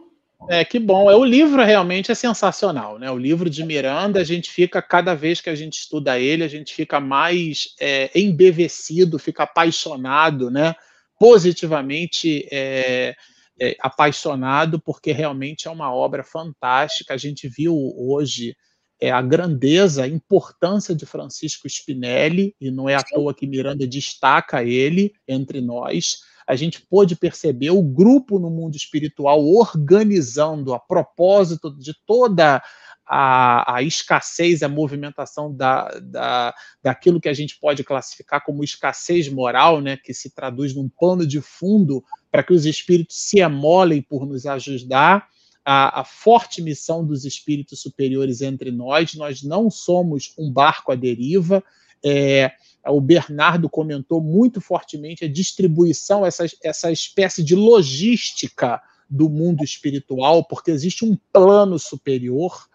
É, que bom. É, o livro realmente é sensacional, né? O livro de Miranda, a gente fica, cada vez que a gente estuda ele, a gente fica mais é, embevecido, fica apaixonado, né? Positivamente é, é, apaixonado, porque realmente é uma obra fantástica. A gente viu hoje é, a grandeza, a importância de Francisco Spinelli, e não é à toa que Miranda destaca ele entre nós a gente pôde perceber o grupo no mundo espiritual organizando a propósito de toda a, a, escassez, a movimentação da, da, daquilo que a gente pode classificar como escassez moral, né, que se traduz num pano de fundo para que os espíritos se emolem por nos ajudar, a, a, forte missão dos espíritos superiores entre nós. Nós não somos um barco à deriva. É, o Bernardo comentou muito fortemente a distribuição, essa, essa espécie de logística do mundo espiritual, porque existe um plano superior,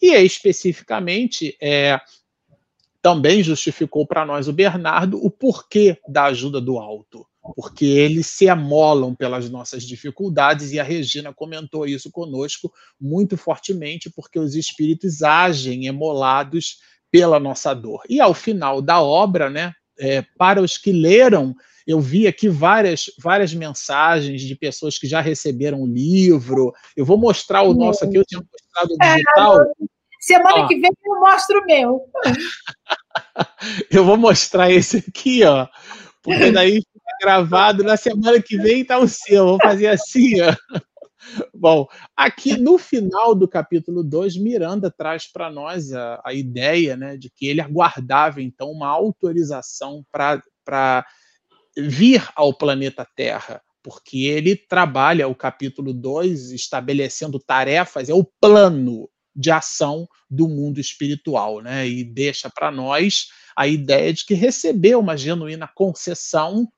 e é especificamente é, também justificou para nós o Bernardo o porquê da ajuda do alto, porque eles se amolam pelas nossas dificuldades, e a Regina comentou isso conosco muito fortemente, porque os espíritos agem emolados pela nossa dor. E ao final da obra, né, é, para os que leram, eu vi aqui várias, várias mensagens de pessoas que já receberam o livro. Eu vou mostrar o nosso aqui, eu tinha mostrado o é, digital. É, semana ó. que vem eu mostro o meu. eu vou mostrar esse aqui, ó, porque daí fica gravado. Na semana que vem tá o seu. Eu vou fazer assim, ó. Bom, aqui no final do capítulo 2, Miranda traz para nós a, a, ideia né, de que ele aguardava então uma autorização para vir ao planeta Terra, porque ele trabalha o capítulo 2 estabelecendo tarefas, é o plano de ação do mundo espiritual, né? E deixa para nós a ideia de que recebeu uma genuína concessão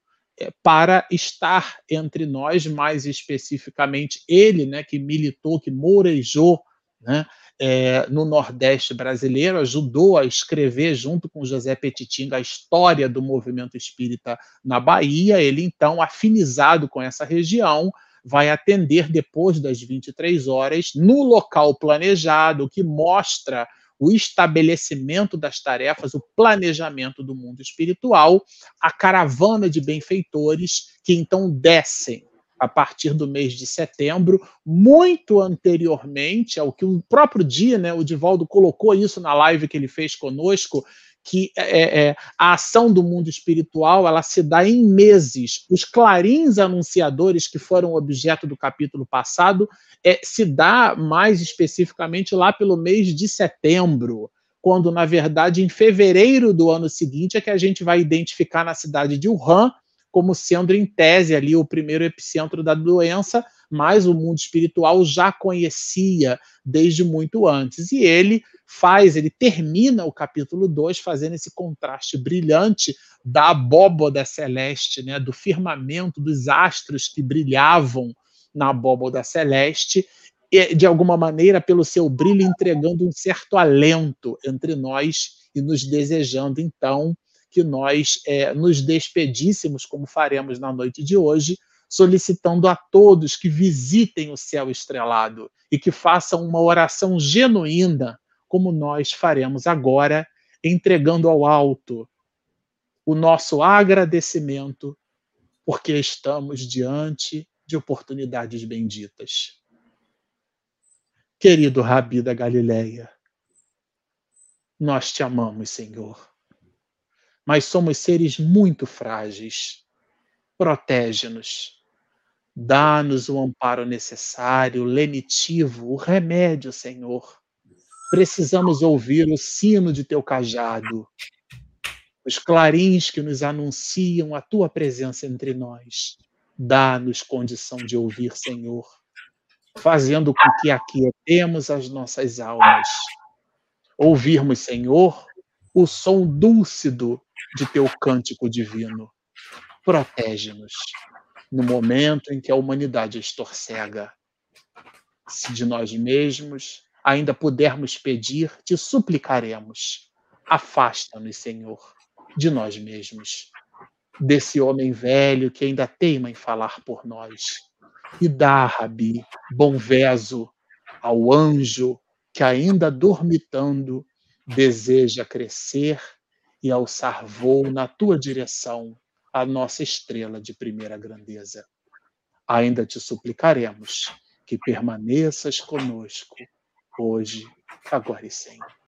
para estar entre nós, mais especificamente ele, né, que militou, que morejou né, é, no Nordeste brasileiro, ajudou a escrever, junto com José Petitinga, a história do movimento espírita na Bahia. Ele, então, afinizado com essa região, vai atender depois das 23 horas no local planejado, que mostra o estabelecimento das tarefas, o planejamento do mundo espiritual, a caravana de benfeitores que então descem a partir do mês de setembro, muito anteriormente ao que o próprio dia, né, o Divaldo colocou isso na live que ele fez conosco, que é, é, é, a ação do mundo espiritual ela se dá em meses. Os clarins anunciadores que foram objeto do capítulo passado é, se dá mais especificamente lá pelo mês de setembro, quando na verdade em fevereiro do ano seguinte é que a gente vai identificar na cidade de Wuhan como sendo em tese ali o primeiro epicentro da doença, mas o mundo espiritual já conhecia desde muito antes. E ele faz, ele termina o capítulo 2 fazendo esse contraste brilhante da abóboda celeste, né, do firmamento, dos astros que brilhavam na abóboda celeste, e, de alguma maneira, pelo seu brilho, entregando um certo alento entre nós e nos desejando, então, que nós é, nos despedíssemos, como faremos na noite de hoje, solicitando a todos que visitem o céu estrelado e que façam uma oração genuína, como nós faremos agora, entregando ao alto o nosso agradecimento, porque estamos diante de oportunidades benditas. Querido Rabi da Galileia, nós te amamos, Senhor, mas somos seres muito frágeis. Protege-nos Dá-nos o amparo necessário, lenitivo, o remédio, Senhor. Precisamos ouvir o sino de teu cajado, os clarins que nos anunciam a tua presença entre nós. Dá-nos condição de ouvir, Senhor, fazendo com que aquietemos as nossas almas. Ouvirmos, Senhor, o som dúlcido de teu cântico divino. Protege-nos no momento em que a humanidade estorcega. Se de nós mesmos ainda pudermos pedir, te suplicaremos. Afasta-nos, Senhor, de nós mesmos, desse homem velho que ainda teima em falar por nós. E dá, Rabi, bom veso ao anjo que ainda dormitando deseja crescer e alçar voo na tua direção a nossa estrela de primeira grandeza. Ainda te suplicaremos que permaneças conosco, hoje, agora e sempre.